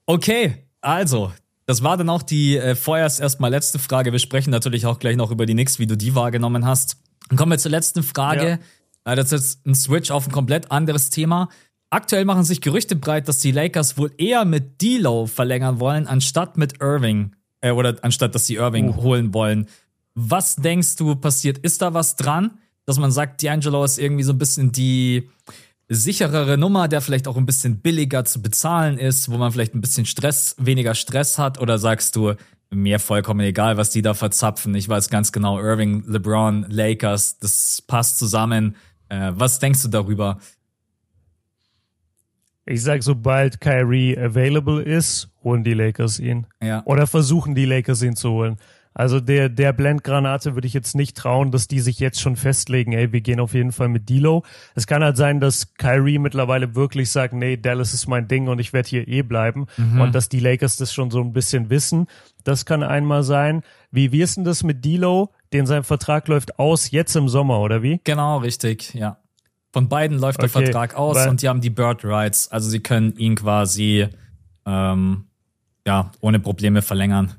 Okay, also, das war dann auch die äh, vorerst erstmal letzte Frage. Wir sprechen natürlich auch gleich noch über die Knicks, wie du die wahrgenommen hast. Dann kommen wir zur letzten Frage. Ja. Äh, das ist jetzt ein Switch auf ein komplett anderes Thema. Aktuell machen sich Gerüchte breit, dass die Lakers wohl eher mit D'Lo verlängern wollen, anstatt mit Irving. Äh, oder anstatt, dass sie Irving uh. holen wollen. Was denkst du passiert? Ist da was dran, dass man sagt, D'Angelo ist irgendwie so ein bisschen die sicherere Nummer, der vielleicht auch ein bisschen billiger zu bezahlen ist, wo man vielleicht ein bisschen Stress, weniger Stress hat? Oder sagst du, mir vollkommen egal, was die da verzapfen. Ich weiß ganz genau, Irving, LeBron, Lakers, das passt zusammen. Äh, was denkst du darüber? Ich sag, sobald Kyrie available ist, holen die Lakers ihn. Ja. Oder versuchen die Lakers ihn zu holen. Also der, der Blendgranate würde ich jetzt nicht trauen, dass die sich jetzt schon festlegen, ey, wir gehen auf jeden Fall mit Dilo. Es kann halt sein, dass Kyrie mittlerweile wirklich sagt, nee, Dallas ist mein Ding und ich werde hier eh bleiben. Mhm. Und dass die Lakers das schon so ein bisschen wissen. Das kann einmal sein. Wie, wie ist denn das mit Dilo? Den sein Vertrag läuft aus jetzt im Sommer, oder wie? Genau, richtig, ja. Von beiden läuft okay, der Vertrag aus weil, und die haben die Bird Rights. Also sie können ihn quasi ähm, ja ohne Probleme verlängern.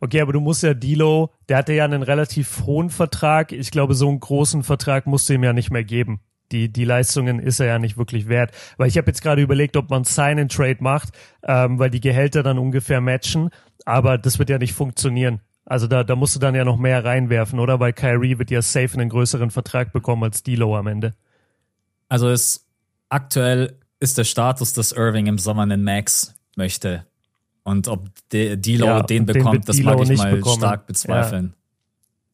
Okay, aber du musst ja Dilo, der hatte ja einen relativ hohen Vertrag. Ich glaube, so einen großen Vertrag musst du ihm ja nicht mehr geben. Die, die Leistungen ist er ja nicht wirklich wert. Weil ich habe jetzt gerade überlegt, ob man Sign and Trade macht, ähm, weil die Gehälter dann ungefähr matchen. Aber das wird ja nicht funktionieren. Also da, da musst du dann ja noch mehr reinwerfen, oder? Weil Kyrie wird ja safe einen größeren Vertrag bekommen als Dilo am Ende. Also ist aktuell ist der Status, dass Irving im Sommer einen Max möchte. Und ob Dilo ja, den bekommt, das mag ich mal bekommen. stark bezweifeln.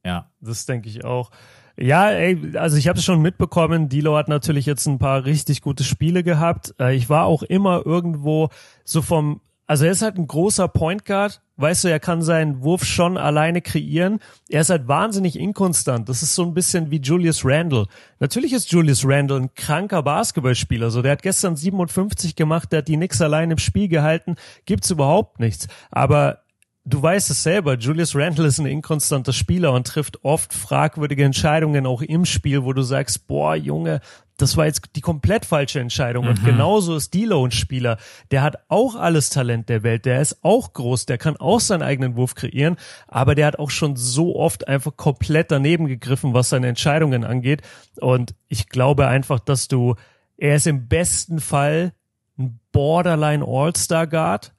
Ja. ja. Das denke ich auch. Ja, ey, also ich habe es schon mitbekommen. Dilo hat natürlich jetzt ein paar richtig gute Spiele gehabt. Äh, ich war auch immer irgendwo so vom also er ist halt ein großer Point Guard. Weißt du, er kann seinen Wurf schon alleine kreieren. Er ist halt wahnsinnig inkonstant. Das ist so ein bisschen wie Julius Randle. Natürlich ist Julius Randle ein kranker Basketballspieler. So, der hat gestern 57 gemacht, der hat die Knicks allein im Spiel gehalten. Gibt's überhaupt nichts. Aber du weißt es selber, Julius Randle ist ein inkonstanter Spieler und trifft oft fragwürdige Entscheidungen auch im Spiel, wo du sagst, boah, Junge, das war jetzt die komplett falsche Entscheidung. Mhm. Und genauso ist Dilo ein Spieler. Der hat auch alles Talent der Welt. Der ist auch groß. Der kann auch seinen eigenen Wurf kreieren. Aber der hat auch schon so oft einfach komplett daneben gegriffen, was seine Entscheidungen angeht. Und ich glaube einfach, dass du, er ist im besten Fall ein Borderline All-Star Guard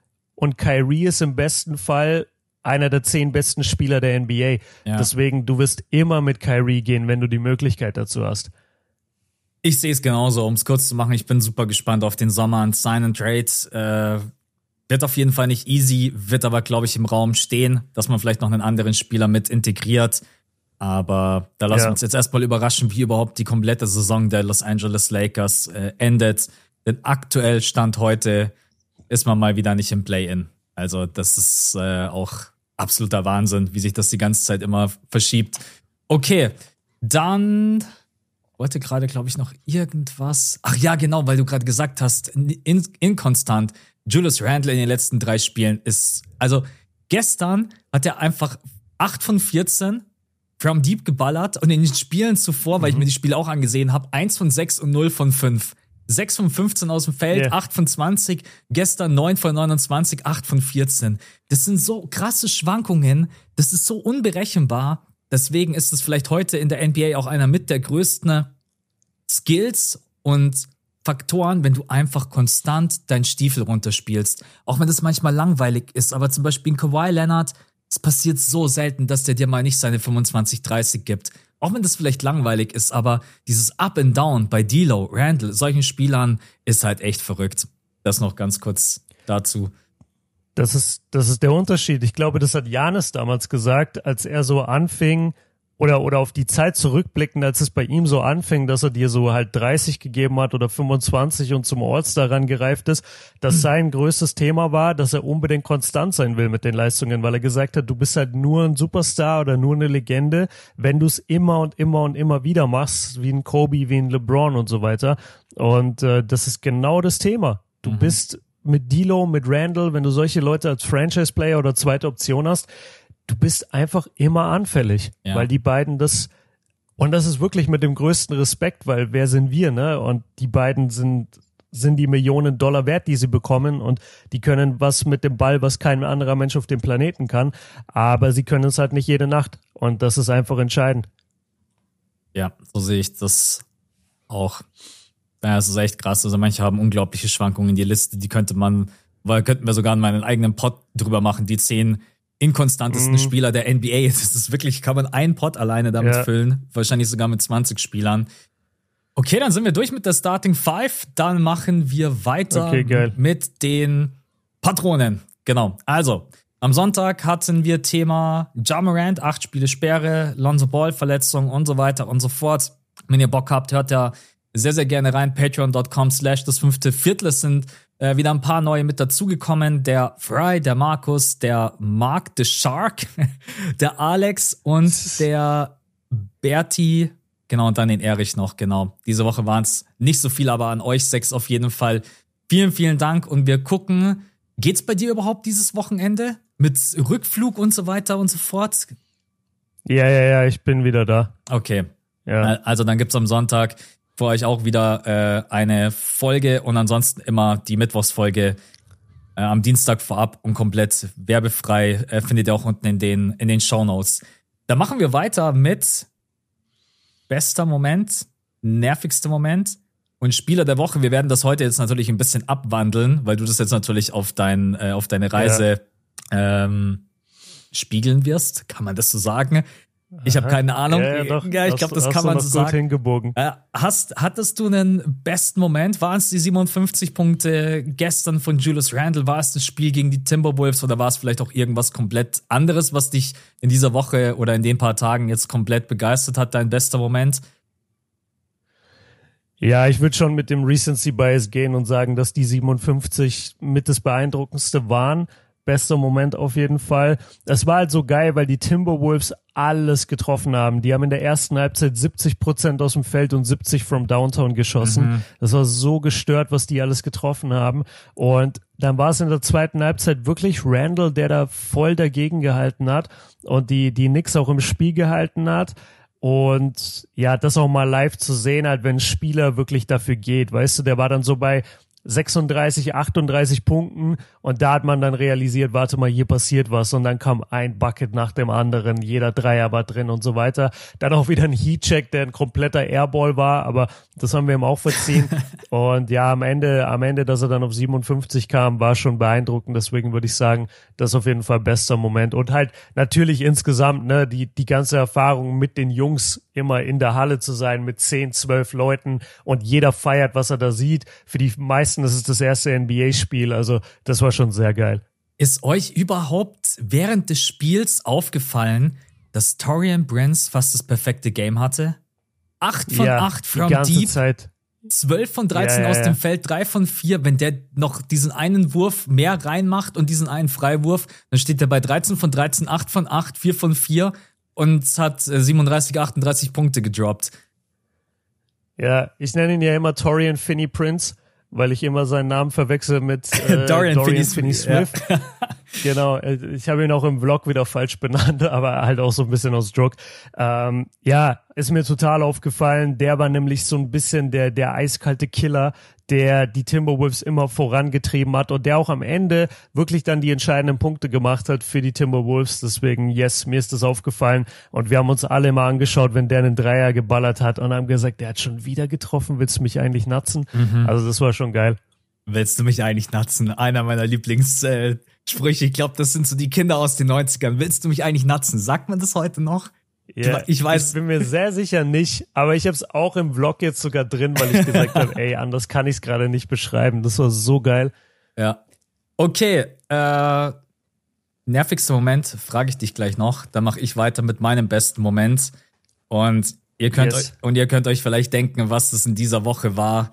und Kyrie ist im besten Fall einer der zehn besten Spieler der NBA. Ja. Deswegen, du wirst immer mit Kyrie gehen, wenn du die Möglichkeit dazu hast. Ich sehe es genauso, um es kurz zu machen. Ich bin super gespannt auf den Sommer und Sign and Trade. Äh, wird auf jeden Fall nicht easy, wird aber, glaube ich, im Raum stehen, dass man vielleicht noch einen anderen Spieler mit integriert. Aber da lassen wir uns jetzt erstmal überraschen, wie überhaupt die komplette Saison der Los Angeles Lakers äh, endet. Denn aktuell Stand heute ist man mal wieder nicht im Play-In. Also das ist äh, auch absoluter Wahnsinn, wie sich das die ganze Zeit immer verschiebt. Okay, dann wollte gerade, glaube ich, noch irgendwas. Ach ja, genau, weil du gerade gesagt hast, in, inkonstant. Julius Randle in den letzten drei Spielen ist, also gestern hat er einfach 8 von 14 from deep geballert und in den Spielen zuvor, weil ich mir die Spiele auch angesehen habe, 1 von 6 und 0 von 5. 6 von 15 aus dem Feld, Yeah. 8 von 20, gestern 9 von 29, 8 von 14. Das sind so krasse Schwankungen, das ist so unberechenbar. Deswegen ist es vielleicht heute in der NBA auch einer mit der größten Skills und Faktoren, wenn du einfach konstant deinen Stiefel runterspielst. Auch wenn das manchmal langweilig ist, aber zum Beispiel ein Kawhi Leonard, es passiert so selten, dass der dir mal nicht seine 25, 30 gibt. Auch wenn das vielleicht langweilig ist, aber dieses Up and Down bei D'Lo, Randall, solchen Spielern ist halt echt verrückt. Das noch ganz kurz dazu. Das ist, das ist der Unterschied. Ich glaube, das hat Janis damals gesagt, als er so anfing oder, oder auf die Zeit zurückblickend, als es bei ihm so anfing, dass er dir so halt 30 gegeben hat oder 25 und zum All-Star rangereift ist, dass sein größtes Thema war, dass er unbedingt konstant sein will mit den Leistungen, weil er gesagt hat, du bist halt nur ein Superstar oder nur eine Legende, wenn du es immer und immer und immer wieder machst, wie ein Kobe, wie ein LeBron und so weiter. Und äh, das ist genau das Thema. Du bist mit Dilo, mit Randall, wenn du solche Leute als Franchise-Player oder zweite Option hast, du bist einfach immer anfällig, Ja. weil die beiden das und das ist wirklich mit dem größten Respekt, weil wer sind wir, ne? Und die beiden sind sind die Millionen Dollar wert, die sie bekommen und die können was mit dem Ball, was kein anderer Mensch auf dem Planeten kann, aber sie können es halt nicht jede Nacht und das ist einfach entscheidend. Ja, so sehe ich das auch. Ja, es ist echt krass. Also manche haben unglaubliche Schwankungen. Die Liste, die könnte man, weil könnten wir sogar in meinen eigenen Pod drüber machen, die zehn inkonstantesten Spieler der NBA. Das ist wirklich, kann man einen Pod alleine damit Ja. füllen. Wahrscheinlich sogar mit 20 Spielern. Okay, dann sind wir durch mit der Starting Five. Dann machen wir weiter Okay, mit den Patronen. Genau. Also, am Sonntag hatten wir Thema Jamarant, acht Spiele Sperre, Lonzo Ball Verletzung und so weiter und so fort. Wenn ihr Bock habt, hört ja sehr, sehr gerne rein. Patreon.com slash das fünfte Viertel. Es sind äh, wieder ein paar neue mit dazugekommen. Der Fry, der Markus, der Mark, the Shark, der Alex und der Berti. Genau, und dann den Erich noch, genau. Diese Woche waren es nicht so viel, aber an euch sechs auf jeden Fall. Vielen, vielen Dank und wir gucken, geht's bei dir überhaupt dieses Wochenende? Mit Rückflug und so weiter und so fort? Ja, ja, ja, ich bin wieder da. Okay. Ja. Also dann gibt's am Sonntag für euch auch wieder äh, eine Folge und ansonsten immer die Mittwochsfolge äh, am Dienstag vorab und komplett werbefrei äh, findet ihr auch unten in den in den Shownotes. Da machen wir weiter mit bester Moment, nervigster Moment und Spieler der Woche. Wir werden das heute jetzt natürlich ein bisschen abwandeln, weil du das jetzt natürlich auf dein äh, auf deine Reise ähm, spiegeln wirst. Kann man das so sagen? Ich habe keine Ahnung. Ja, ja, doch. ja ich glaube, das hast kann man so gut sagen. hingebogen. Äh, hast, hattest du einen besten Moment? Waren es die 57 Punkte gestern von Julius Randle? War es das Spiel gegen die Timberwolves oder war es vielleicht auch irgendwas komplett anderes, was dich in dieser Woche oder in den paar Tagen jetzt komplett begeistert hat? Dein bester Moment? Ja, ich würde schon mit dem Recency Bias gehen und sagen, dass die 57 mit das beeindruckendste waren. Bester Moment auf jeden Fall. Es war halt so geil, weil die Timberwolves alles getroffen haben. Die haben in der ersten Halbzeit 70 Prozent aus dem Feld und 70 from Downtown geschossen. Das war so gestört, was die alles getroffen haben. Und dann war es in der zweiten Halbzeit wirklich Randall, der da voll dagegen gehalten hat und die, die Knicks auch im Spiel gehalten hat. Und ja, das auch mal live zu sehen, halt, wenn ein Spieler wirklich dafür geht. Weißt du, der war dann so bei 36, 38 Punkten und da hat man dann realisiert, warte mal, hier passiert was und dann kam ein Bucket nach dem anderen, jeder Dreier war drin und so weiter. Dann auch wieder ein Heatcheck, der ein kompletter Airball war, aber das haben wir ihm auch verziehen. und ja, am Ende, am Ende, dass er dann auf 57 kam, war schon beeindruckend. Deswegen würde ich sagen, das ist auf jeden Fall bester Moment. Und halt natürlich insgesamt, ne, die, die ganze Erfahrung mit den Jungs immer in der Halle zu sein mit 10, 12 Leuten und jeder feiert, was er da sieht. Für die meisten ist es das erste NBA-Spiel. Also das war schon sehr geil. Ist euch überhaupt während des Spiels aufgefallen, dass Torian Brens fast das perfekte Game hatte? Acht von ja, acht from die ganze deep. Zeit. 12 von 13 Ja, ja, aus dem Feld, 3 von 4. Wenn der noch diesen einen Wurf mehr reinmacht und diesen einen Freiwurf, dann steht er bei 13 von 13, 8 von 8, 4 von 4 und hat äh, 37, 38 Punkte gedroppt. Ja, ich nenne ihn ja immer Torian Finney Prince, weil ich immer seinen Namen verwechsel mit äh, Dorian Dorian, Finney- Finney-Smith. Genau, äh, ich habe ihn auch im Vlog wieder falsch benannt, aber halt auch so ein bisschen aus Joke. Ähm, ja, ist mir total aufgefallen. Der war nämlich so ein bisschen der, der eiskalte Killer, der die Timberwolves immer vorangetrieben hat und der auch am Ende wirklich dann die entscheidenden Punkte gemacht hat für die Timberwolves. Deswegen, yes, mir ist das aufgefallen und wir haben uns alle mal angeschaut, wenn der einen Dreier geballert hat und haben gesagt, der hat schon wieder getroffen, willst du mich eigentlich natzen? Mhm. Also das war schon geil. Willst du mich eigentlich natzen? Einer meiner Lieblingssprüche. Äh, ich glaube, das sind so die Kinder aus den 90ern. Willst du mich eigentlich natzen? Sagt man das heute noch? Ja, ich weiß. Ich bin mir sehr sicher nicht, aber ich habe es auch im Vlog jetzt sogar drin, weil ich gesagt habe, ey, anders kann ich es gerade nicht beschreiben. Das war so geil. Ja. Okay, äh, nervigster Moment frage ich dich gleich noch. Dann mache ich weiter mit meinem besten Moment. Und ihr könnt yes. euch, und ihr könnt euch vielleicht denken, was das in dieser Woche war.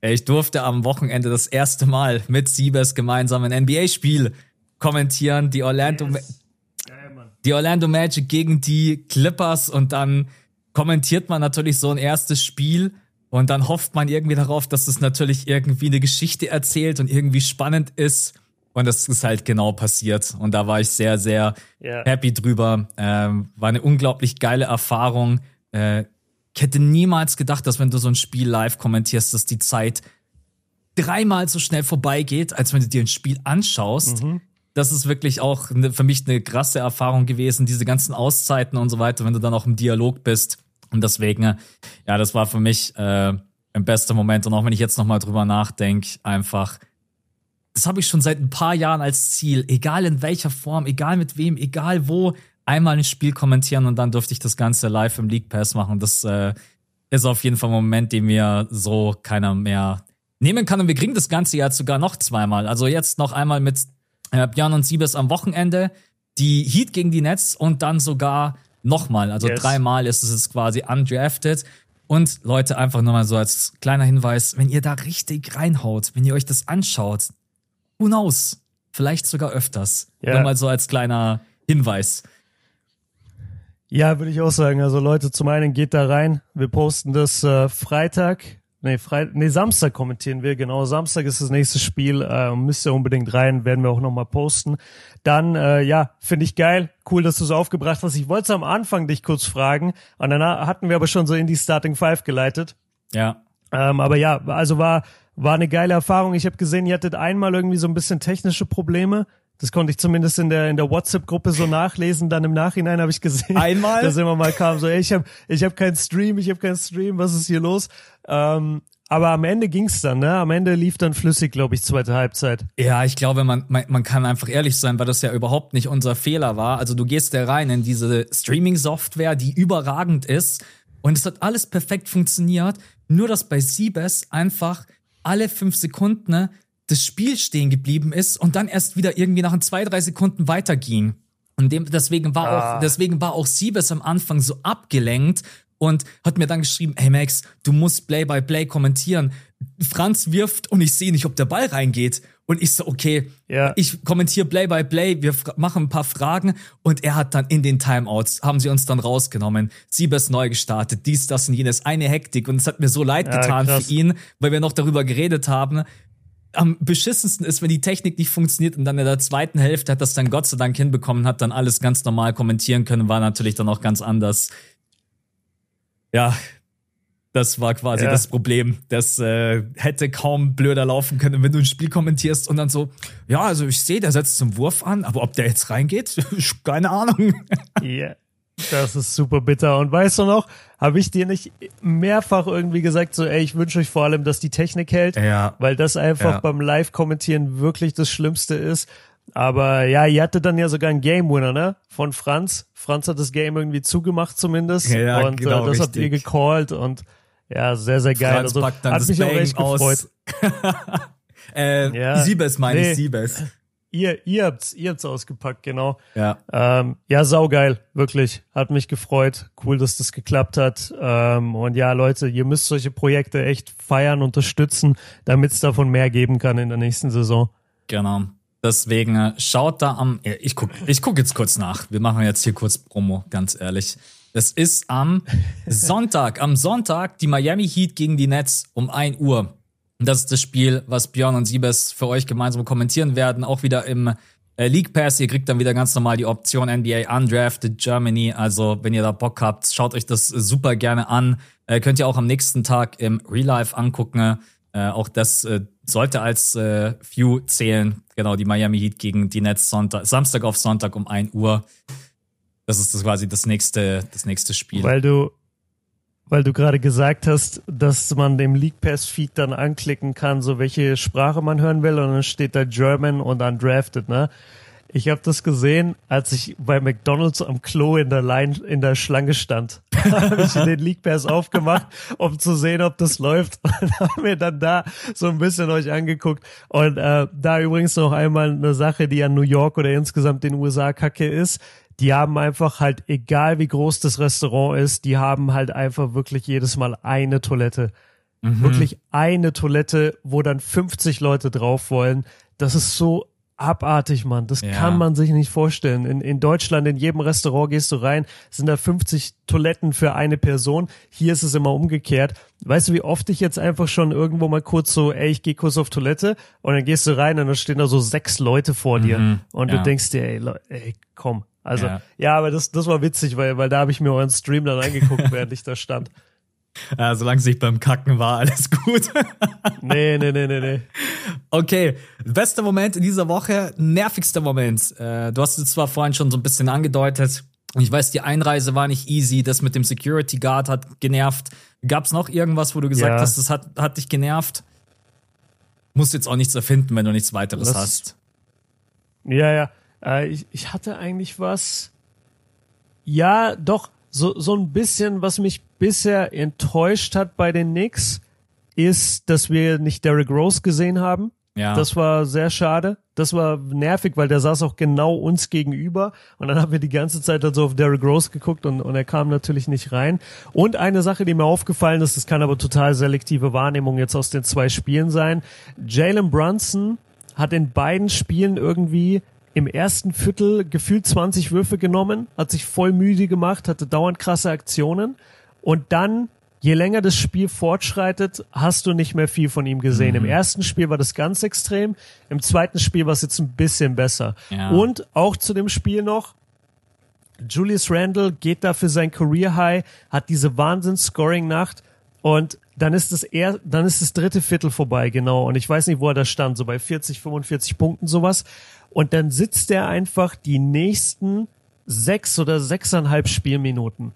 Ich durfte am Wochenende das erste Mal mit Siebes gemeinsam ein NBA-Spiel kommentieren. Die Orlando, yes die Orlando Magic gegen die Clippers und dann kommentiert man natürlich so ein erstes Spiel und dann hofft man irgendwie darauf, dass es natürlich irgendwie eine Geschichte erzählt und irgendwie spannend ist. Und das ist halt genau passiert. Und da war ich sehr, sehr yeah. happy drüber. Ähm, war eine unglaublich geile Erfahrung. Äh, ich hätte niemals gedacht, dass wenn du so ein Spiel live kommentierst, dass die Zeit dreimal so schnell vorbeigeht, als wenn du dir ein Spiel anschaust. Mhm das ist wirklich auch ne, für mich eine krasse Erfahrung gewesen, diese ganzen Auszeiten und so weiter, wenn du dann auch im Dialog bist. Und deswegen, ja, das war für mich äh, ein bester Moment. Und auch wenn ich jetzt nochmal drüber nachdenke, einfach, das habe ich schon seit ein paar Jahren als Ziel, egal in welcher Form, egal mit wem, egal wo, einmal ein Spiel kommentieren und dann durfte ich das Ganze live im League Pass machen. Das äh, ist auf jeden Fall ein Moment, den mir so keiner mehr nehmen kann. Und wir kriegen das Ganze jetzt sogar noch zweimal. Also jetzt noch einmal mit äh, Björn und Siebes am Wochenende, die Heat gegen die Nets und dann sogar nochmal, also yes. dreimal ist es jetzt quasi undrafted. Und Leute, einfach nur mal so als kleiner Hinweis, wenn ihr da richtig reinhaut, wenn ihr euch das anschaut, who knows? Vielleicht sogar öfters. Ja. Nur mal so als kleiner Hinweis. Ja, würde ich auch sagen. Also Leute, zum einen geht da rein. Wir posten das äh, Freitag Nee, Freit nee, Samstag kommentieren wir, genau. Samstag ist das nächste Spiel. Äh, müsst ihr unbedingt rein, werden wir auch nochmal posten. Dann, äh, ja, finde ich geil. Cool, dass du es aufgebracht hast. Ich wollte am Anfang dich kurz fragen. Und danach hatten wir aber schon so in die Starting Five geleitet. Ja. Ähm, aber ja, also war, war eine geile Erfahrung. Ich habe gesehen, ihr hattet einmal irgendwie so ein bisschen technische Probleme. Das konnte ich zumindest in der in der WhatsApp-Gruppe so nachlesen. Dann im Nachhinein habe ich gesehen, Einmal? dass immer mal kam so, ey, ich habe ich hab keinen Stream, ich habe keinen Stream, was ist hier los? Ähm, aber am Ende ging's dann, ne? Am Ende lief dann flüssig, glaube ich, zweite Halbzeit. Ja, ich glaube, man, man, man kann einfach ehrlich sein, weil das ja überhaupt nicht unser Fehler war. Also du gehst da rein in diese Streaming-Software, die überragend ist. Und es hat alles perfekt funktioniert. Nur, dass bei Siebes einfach alle fünf Sekunden ne, das Spiel stehen geblieben ist und dann erst wieder irgendwie nach zwei, drei Sekunden weiterging. Und dem, deswegen war ah. auch, deswegen war auch Siebes am Anfang so abgelenkt und hat mir dann geschrieben, hey Max, du musst Play by Play kommentieren. Franz wirft und ich sehe nicht, ob der Ball reingeht. Und ich so, okay, ja. ich kommentiere Play by Play, wir machen ein paar Fragen und er hat dann in den Timeouts, haben sie uns dann rausgenommen, Siebes neu gestartet, dies, das und jenes, eine Hektik und es hat mir so leid getan ja, für ihn, weil wir noch darüber geredet haben, am beschissensten ist, wenn die Technik nicht funktioniert und dann in der zweiten Hälfte hat das dann Gott sei Dank hinbekommen, hat dann alles ganz normal kommentieren können, war natürlich dann auch ganz anders. Ja, das war quasi ja. das Problem. Das äh, hätte kaum blöder laufen können, wenn du ein Spiel kommentierst und dann so, ja, also ich sehe, der setzt zum Wurf an, aber ob der jetzt reingeht, keine Ahnung. Ja. Das ist super bitter. Und weißt du noch, habe ich dir nicht mehrfach irgendwie gesagt, so, ey, ich wünsche euch vor allem, dass die Technik hält, ja. weil das einfach ja. beim Live-Kommentieren wirklich das Schlimmste ist. Aber ja, ihr hattet dann ja sogar einen Game Winner, ne? Von Franz. Franz hat das Game irgendwie zugemacht zumindest. Ja, und genau, äh, das richtig. habt ihr gecallt und ja, sehr, sehr geil. Franz also, packt dann hat das mich Bang auch echt gefreut. äh, ja. Siebes meine nee. ich, Siebes. Ihr, ihr habt's, ihr habt's ausgepackt, genau. Ja. Ähm, ja, saugeil, wirklich. Hat mich gefreut. Cool, dass das geklappt hat. Ähm, und ja, Leute, ihr müsst solche Projekte echt feiern, unterstützen, damit es davon mehr geben kann in der nächsten Saison. Genau. Deswegen äh, schaut da am, ich guck, ich guck jetzt kurz nach. Wir machen jetzt hier kurz Promo, ganz ehrlich. Es ist am Sonntag, am Sonntag die Miami Heat gegen die Nets um 1 Uhr. Das ist das Spiel, was Björn und Siebes für euch gemeinsam kommentieren werden. Auch wieder im Äh, League Pass, ihr kriegt dann wieder ganz normal die Option NBA Undrafted Germany. Also, wenn ihr da Bock habt, schaut euch das super gerne an. Äh, könnt ihr auch am nächsten Tag im Real Life angucken. Äh, auch das äh, sollte als äh, View zählen. Genau, die Miami Heat gegen die Nets Sonntag, Samstag auf Sonntag um 1 Uhr. Das ist das quasi das nächste, das nächste Spiel. Weil du, weil du gerade gesagt hast, dass man dem League Pass Feed dann anklicken kann, so welche Sprache man hören will und dann steht da German und undrafted, ne? Ich habe das gesehen, als ich bei McDonald's am Klo in der Line in der Schlange stand. Habe ich den League Pass aufgemacht, um zu sehen, ob das läuft. Und habe mir dann da so ein bisschen euch angeguckt. Und äh, da übrigens noch einmal eine Sache, die an New York oder insgesamt den USA kacke ist die haben einfach halt, egal wie groß das Restaurant ist, die haben halt einfach wirklich jedes Mal eine Toilette. Mhm. Wirklich eine Toilette, wo dann 50 Leute drauf wollen. Das ist so abartig, Mann. Das ja. kann man sich nicht vorstellen. In, in Deutschland, in jedem Restaurant gehst du rein, sind da 50 Toiletten für eine Person. Hier ist es immer umgekehrt. Weißt du, wie oft ich jetzt einfach schon irgendwo mal kurz so, ey, ich gehe kurz auf Toilette und dann gehst du rein und dann stehen da so sechs Leute vor dir mhm. und ja. du denkst dir, ey, ey komm, also, ja, ja aber das, das war witzig, weil, weil da habe ich mir euren Stream dann angeguckt, während ich da stand. Ja, solange sich beim Kacken war, alles gut. nee, nee, nee, nee, nee. Okay, bester Moment in dieser Woche, nervigster Moment. Äh, du hast es zwar vorhin schon so ein bisschen angedeutet. Ich weiß, die Einreise war nicht easy, das mit dem Security Guard hat genervt. Gab es noch irgendwas, wo du gesagt ja. hast, das hat, hat dich genervt? Musst jetzt auch nichts erfinden, wenn du nichts weiteres das, hast. Ja, ja. Äh, ich, ich hatte eigentlich was. Ja, doch, so, so ein bisschen, was mich bisher enttäuscht hat bei den Knicks, ist, dass wir nicht Derrick Rose gesehen haben. Ja. Das war sehr schade. Das war nervig, weil der saß auch genau uns gegenüber. Und dann haben wir die ganze Zeit also auf Derrick Rose geguckt und, und er kam natürlich nicht rein. Und eine Sache, die mir aufgefallen ist, das kann aber total selektive Wahrnehmung jetzt aus den zwei Spielen sein. Jalen Brunson hat in beiden Spielen irgendwie im ersten Viertel gefühlt 20 Würfe genommen, hat sich voll müde gemacht, hatte dauernd krasse Aktionen und dann je länger das Spiel fortschreitet, hast du nicht mehr viel von ihm gesehen. Mhm. Im ersten Spiel war das ganz extrem, im zweiten Spiel war es jetzt ein bisschen besser. Ja. Und auch zu dem Spiel noch, Julius Randle geht da für sein Career High, hat diese Wahnsinns-Scoring-Nacht und dann ist das eher, dann ist das dritte Viertel vorbei, genau. Und ich weiß nicht, wo er da stand, so bei 40, 45 Punkten sowas. Und dann sitzt er einfach die nächsten sechs oder sechseinhalb Spielminuten.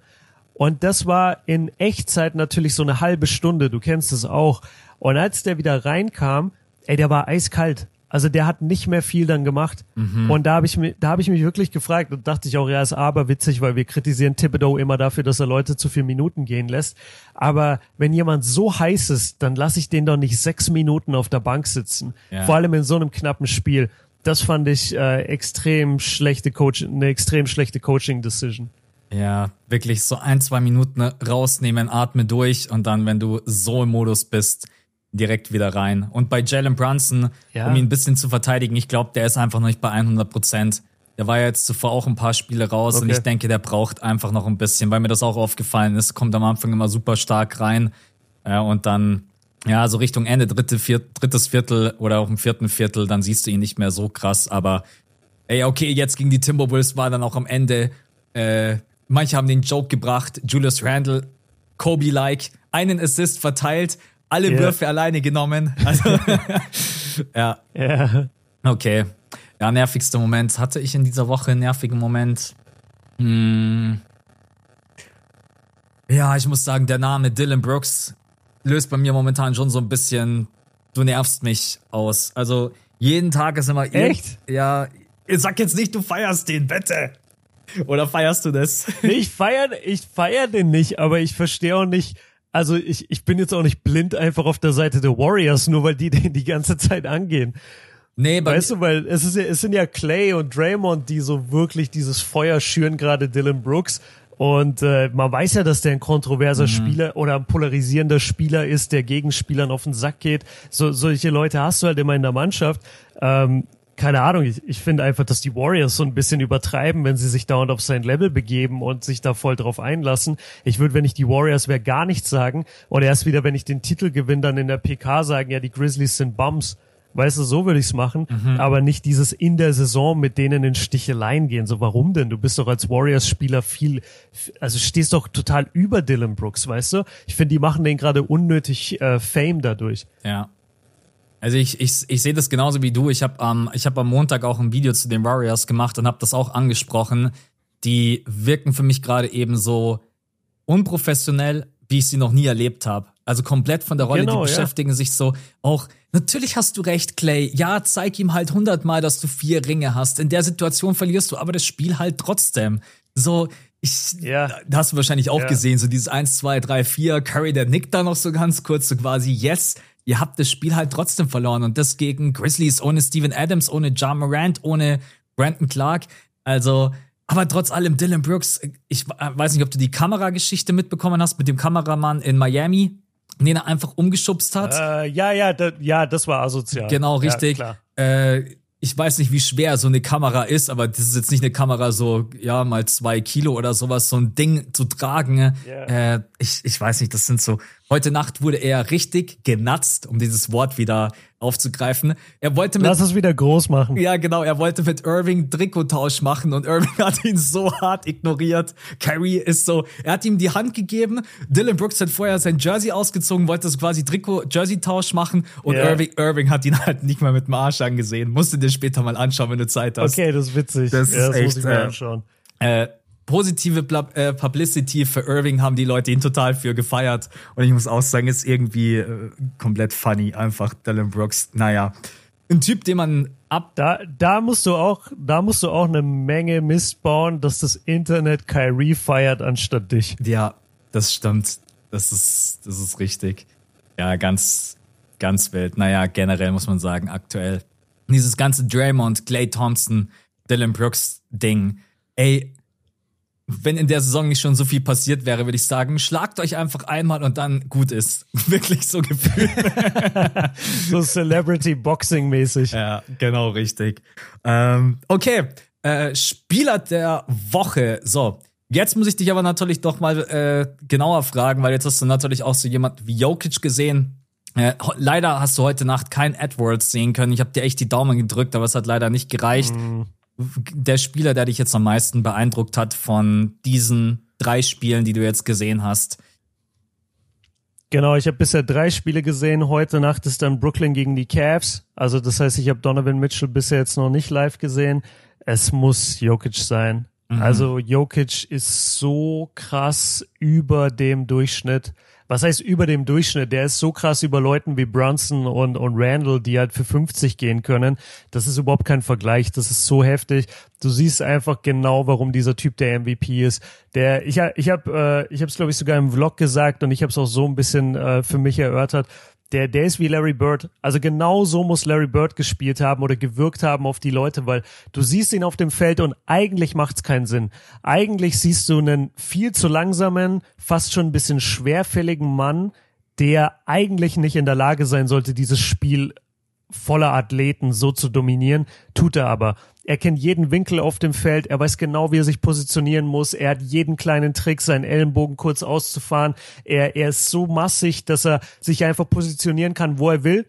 Und das war in Echtzeit natürlich so eine halbe Stunde. Du kennst es auch. Und als der wieder reinkam, ey, der war eiskalt. Also der hat nicht mehr viel dann gemacht. Mhm. Und da habe ich mich, da habe ich mich wirklich gefragt und dachte ich auch, ja, ist aber witzig, weil wir kritisieren Thibodeau immer dafür, dass er Leute zu vier Minuten gehen lässt. Aber wenn jemand so heiß ist, dann lasse ich den doch nicht sechs Minuten auf der Bank sitzen. Ja. Vor allem in so einem knappen Spiel das fand ich äh, extrem schlechte Coach, eine extrem schlechte Coaching-Decision. Ja, wirklich so ein, zwei Minuten rausnehmen, atme durch und dann, wenn du so im Modus bist, direkt wieder rein. Und bei Jalen Brunson, ja. um ihn ein bisschen zu verteidigen, ich glaube, der ist einfach noch nicht bei 100 Prozent. Der war ja jetzt zuvor auch ein paar Spiele raus okay. und ich denke, der braucht einfach noch ein bisschen, weil mir das auch aufgefallen ist, kommt am Anfang immer super stark rein äh, und dann ja, so Richtung Ende, dritte, viert, drittes Viertel oder auch im vierten Viertel, dann siehst du ihn nicht mehr so krass. Aber ey, okay, jetzt gegen die Timberwolves war dann auch am Ende. Äh, manche haben den Joke gebracht, Julius Randle, Kobe-like, einen Assist verteilt, alle yeah. Würfe alleine genommen. Also, ja. Yeah. Okay. Ja, nervigster Moment. Hatte ich in dieser Woche einen nervigen Moment? Hm. Ja, ich muss sagen, der Name Dylan Brooks löst bei mir momentan schon so ein bisschen, du nervst mich aus. Also jeden Tag ist immer echt. Ja, sag jetzt nicht, du feierst den, bitte. Oder feierst du das? ich feier, ich feier den nicht, aber ich verstehe auch nicht. Also ich, ich bin jetzt auch nicht blind einfach auf der Seite der Warriors, nur weil die den die ganze Zeit angehen. Nee, weißt du, weil es ist ja, es sind ja Clay und Draymond, die so wirklich dieses Feuer schüren, gerade Dylan Brooks. Und äh, man weiß ja, dass der ein kontroverser mhm. Spieler oder ein polarisierender Spieler ist, der Gegenspielern auf den Sack geht. So, solche Leute hast du halt immer in der Mannschaft. Ähm, keine Ahnung, ich, ich finde einfach, dass die Warriors so ein bisschen übertreiben, wenn sie sich dauernd auf sein Level begeben und sich da voll drauf einlassen. Ich würde, wenn ich die Warriors wäre, gar nichts sagen. Und erst wieder, wenn ich den Titel gewinne, dann in der PK sagen, ja, die Grizzlies sind Bums. Weißt du, so würde ich es machen, mhm. aber nicht dieses in der Saison mit denen in Sticheleien gehen. So, warum denn? Du bist doch als Warriors-Spieler viel, also stehst doch total über Dylan Brooks, weißt du? Ich finde, die machen den gerade unnötig äh, Fame dadurch. Ja. Also ich, ich, ich sehe das genauso wie du. Ich habe ähm, ich hab am Montag auch ein Video zu den Warriors gemacht und habe das auch angesprochen. Die wirken für mich gerade eben so unprofessionell, wie ich sie noch nie erlebt habe. Also komplett von der Rolle, genau, die beschäftigen ja. sich so auch. Natürlich hast du recht, Clay. Ja, zeig ihm halt hundertmal, dass du vier Ringe hast. In der Situation verlierst du aber das Spiel halt trotzdem. So, ich, ja. hast du wahrscheinlich auch ja. gesehen, so dieses 1, 2, 3, 4, Curry, der nickt da noch so ganz kurz, so quasi, yes, ihr habt das Spiel halt trotzdem verloren. Und das gegen Grizzlies ohne Steven Adams, ohne John Morant, ohne Brandon Clark. Also, aber trotz allem, Dylan Brooks, ich weiß nicht, ob du die Kamerageschichte mitbekommen hast mit dem Kameramann in Miami, den er einfach umgeschubst hat. Äh, ja, ja, da, ja, das war asozial. Genau, richtig. Ja, äh, ich weiß nicht, wie schwer so eine Kamera ist, aber das ist jetzt nicht eine Kamera so, ja, mal zwei Kilo oder sowas, so ein Ding zu tragen. Yeah. Äh, ich, ich weiß nicht, das sind so. Heute Nacht wurde er richtig genatzt, um dieses Wort wieder aufzugreifen. Er wollte mit, Lass es wieder groß machen. Ja, genau. Er wollte mit Irving Trikottausch machen und Irving hat ihn so hart ignoriert. Kyrie ist so, er hat ihm die Hand gegeben. Dylan Brooks hat vorher sein Jersey ausgezogen, wollte so quasi Trikot-Jersey-Tausch machen und yeah. Irving, Irving hat ihn halt nicht mal mit dem Arsch angesehen. Musst du dir später mal anschauen, wenn du Zeit hast. Okay, das ist witzig. Das, ja, ist das echt, muss ich mir äh, anschauen. Äh, positive äh, Publicity für Irving haben die Leute ihn total für gefeiert. Und ich muss auch sagen, ist irgendwie äh, komplett funny. Einfach Dylan Brooks. Naja, ein Typ, den man ab. Da, da musst du auch, da musst du auch eine Menge Mist bauen, dass das Internet Kyrie feiert anstatt dich. Ja, das stimmt. Das ist, das ist richtig. Ja, ganz, ganz wild. Naja, generell muss man sagen, aktuell. Dieses ganze Draymond, Clay Thompson, Dylan Brooks Ding. Ey, wenn in der Saison nicht schon so viel passiert wäre, würde ich sagen, schlagt euch einfach einmal und dann gut ist. Wirklich so gefühlt. so Celebrity Boxing mäßig. Ja, genau richtig. Ähm, okay, äh, Spieler der Woche. So, jetzt muss ich dich aber natürlich doch mal äh, genauer fragen, weil jetzt hast du natürlich auch so jemand wie Jokic gesehen. Äh, leider hast du heute Nacht kein Edwards sehen können. Ich habe dir echt die Daumen gedrückt, aber es hat leider nicht gereicht. Mm der Spieler, der dich jetzt am meisten beeindruckt hat von diesen drei Spielen, die du jetzt gesehen hast? Genau, ich habe bisher drei Spiele gesehen. Heute Nacht ist dann Brooklyn gegen die Cavs. Also das heißt, ich habe Donovan Mitchell bisher jetzt noch nicht live gesehen. Es muss Jokic sein. Mhm. Also Jokic ist so krass über dem Durchschnitt was heißt über dem Durchschnitt? Der ist so krass über Leuten wie Brunson und, und Randall, die halt für 50 gehen können. Das ist überhaupt kein Vergleich. Das ist so heftig. Du siehst einfach genau, warum dieser Typ der MVP ist. Der, ich, ich habe, äh, ich habe es glaube ich sogar im Vlog gesagt und ich habe es auch so ein bisschen äh, für mich erörtert der, der ist wie Larry Bird. Also genau so muss Larry Bird gespielt haben oder gewirkt haben auf die Leute, weil du siehst ihn auf dem Feld und eigentlich macht's keinen Sinn. Eigentlich siehst du einen viel zu langsamen, fast schon ein bisschen schwerfälligen Mann, der eigentlich nicht in der Lage sein sollte, dieses Spiel voller Athleten so zu dominieren, tut er aber. Er kennt jeden Winkel auf dem Feld, er weiß genau, wie er sich positionieren muss, er hat jeden kleinen Trick, seinen Ellenbogen kurz auszufahren. Er, er ist so massig, dass er sich einfach positionieren kann, wo er will.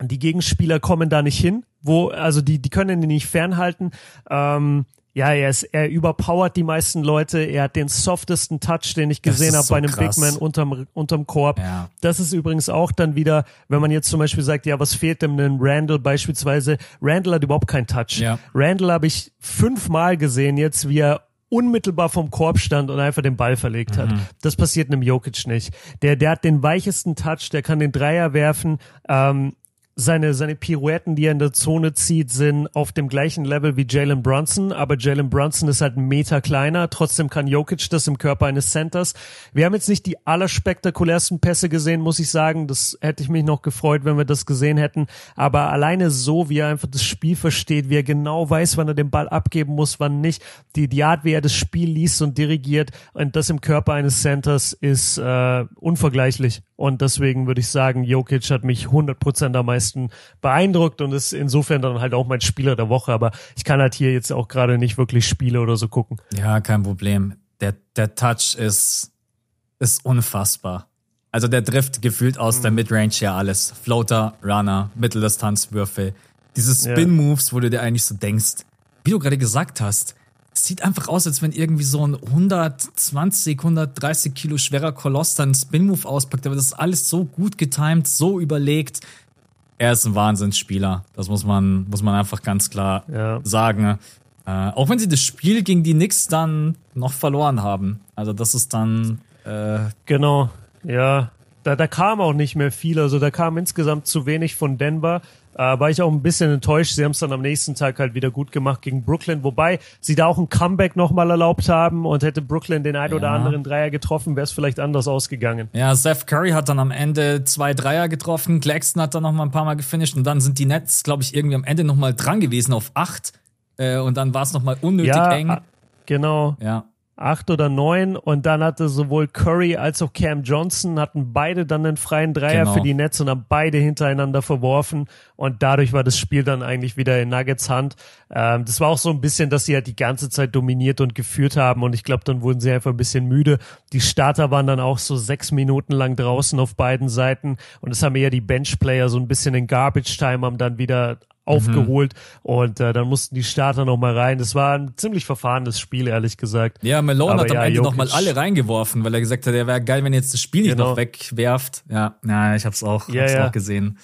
Die Gegenspieler kommen da nicht hin, wo, also die, die können ihn nicht fernhalten. Ähm, ja, er ist, er überpowert die meisten Leute. Er hat den softesten Touch, den ich gesehen habe so bei einem krass. Big Man unterm, unterm Korb. Ja. Das ist übrigens auch dann wieder, wenn man jetzt zum Beispiel sagt, ja, was fehlt dem denn Randall beispielsweise? Randall hat überhaupt keinen Touch. Ja. Randall habe ich fünfmal gesehen jetzt, wie er unmittelbar vom Korb stand und einfach den Ball verlegt hat. Mhm. Das passiert einem Jokic nicht. Der, der hat den weichesten Touch, der kann den Dreier werfen. Ähm, seine, seine Pirouetten, die er in der Zone zieht, sind auf dem gleichen Level wie Jalen Brunson, aber Jalen Brunson ist halt einen Meter kleiner, trotzdem kann Jokic das im Körper eines Centers. Wir haben jetzt nicht die allerspektakulärsten Pässe gesehen, muss ich sagen, das hätte ich mich noch gefreut, wenn wir das gesehen hätten, aber alleine so, wie er einfach das Spiel versteht, wie er genau weiß, wann er den Ball abgeben muss, wann nicht, die, die Art, wie er das Spiel liest und dirigiert und das im Körper eines Centers ist äh, unvergleichlich und deswegen würde ich sagen, Jokic hat mich 100% am meisten beeindruckt und ist insofern dann halt auch mein Spieler der Woche. Aber ich kann halt hier jetzt auch gerade nicht wirklich Spiele oder so gucken. Ja, kein Problem. Der, der Touch ist, ist unfassbar. Also der trifft gefühlt aus mhm. der Midrange ja alles. Floater, Runner, Mitteldistanzwürfe. Diese Spin-Moves, wo du dir eigentlich so denkst, wie du gerade gesagt hast, sieht einfach aus, als wenn irgendwie so ein 120, 130 Kilo schwerer Koloss dann einen Spin-Move auspackt. Aber das ist alles so gut getimed, so überlegt. Er ist ein Wahnsinnsspieler. Das muss man, muss man einfach ganz klar ja. sagen. Äh, auch wenn sie das Spiel gegen die Knicks dann noch verloren haben. Also das ist dann. Äh genau, ja. Da, da kam auch nicht mehr viel. Also da kam insgesamt zu wenig von Denver. Äh, war ich auch ein bisschen enttäuscht. Sie haben es dann am nächsten Tag halt wieder gut gemacht gegen Brooklyn, wobei sie da auch ein Comeback nochmal erlaubt haben und hätte Brooklyn den ein oder anderen Dreier getroffen, wäre es vielleicht anders ausgegangen. Ja, Seth Curry hat dann am Ende zwei Dreier getroffen, Claxton hat dann nochmal ein paar Mal gefinisht und dann sind die Nets, glaube ich, irgendwie am Ende nochmal dran gewesen auf acht äh, und dann war es nochmal unnötig ja, eng. Genau. Ja acht oder neun und dann hatte sowohl Curry als auch Cam Johnson hatten beide dann einen freien Dreier genau. für die Nets und haben beide hintereinander verworfen und dadurch war das Spiel dann eigentlich wieder in Nuggets Hand. Ähm, das war auch so ein bisschen, dass sie halt die ganze Zeit dominiert und geführt haben und ich glaube, dann wurden sie einfach ein bisschen müde. Die Starter waren dann auch so sechs Minuten lang draußen auf beiden Seiten und es haben eher die Benchplayer so ein bisschen in Garbage Time haben dann wieder aufgeholt mhm. und äh, dann mussten die Starter noch mal rein. Das war ein ziemlich verfahrenes Spiel, ehrlich gesagt. Ja, Malone Aber hat am ja, Ende Jokic, noch mal alle reingeworfen, weil er gesagt hat, er wäre geil, wenn jetzt das Spiel nicht genau. noch wegwerft. Ja, na, ich hab's auch, ja, hab's ja. auch gesehen.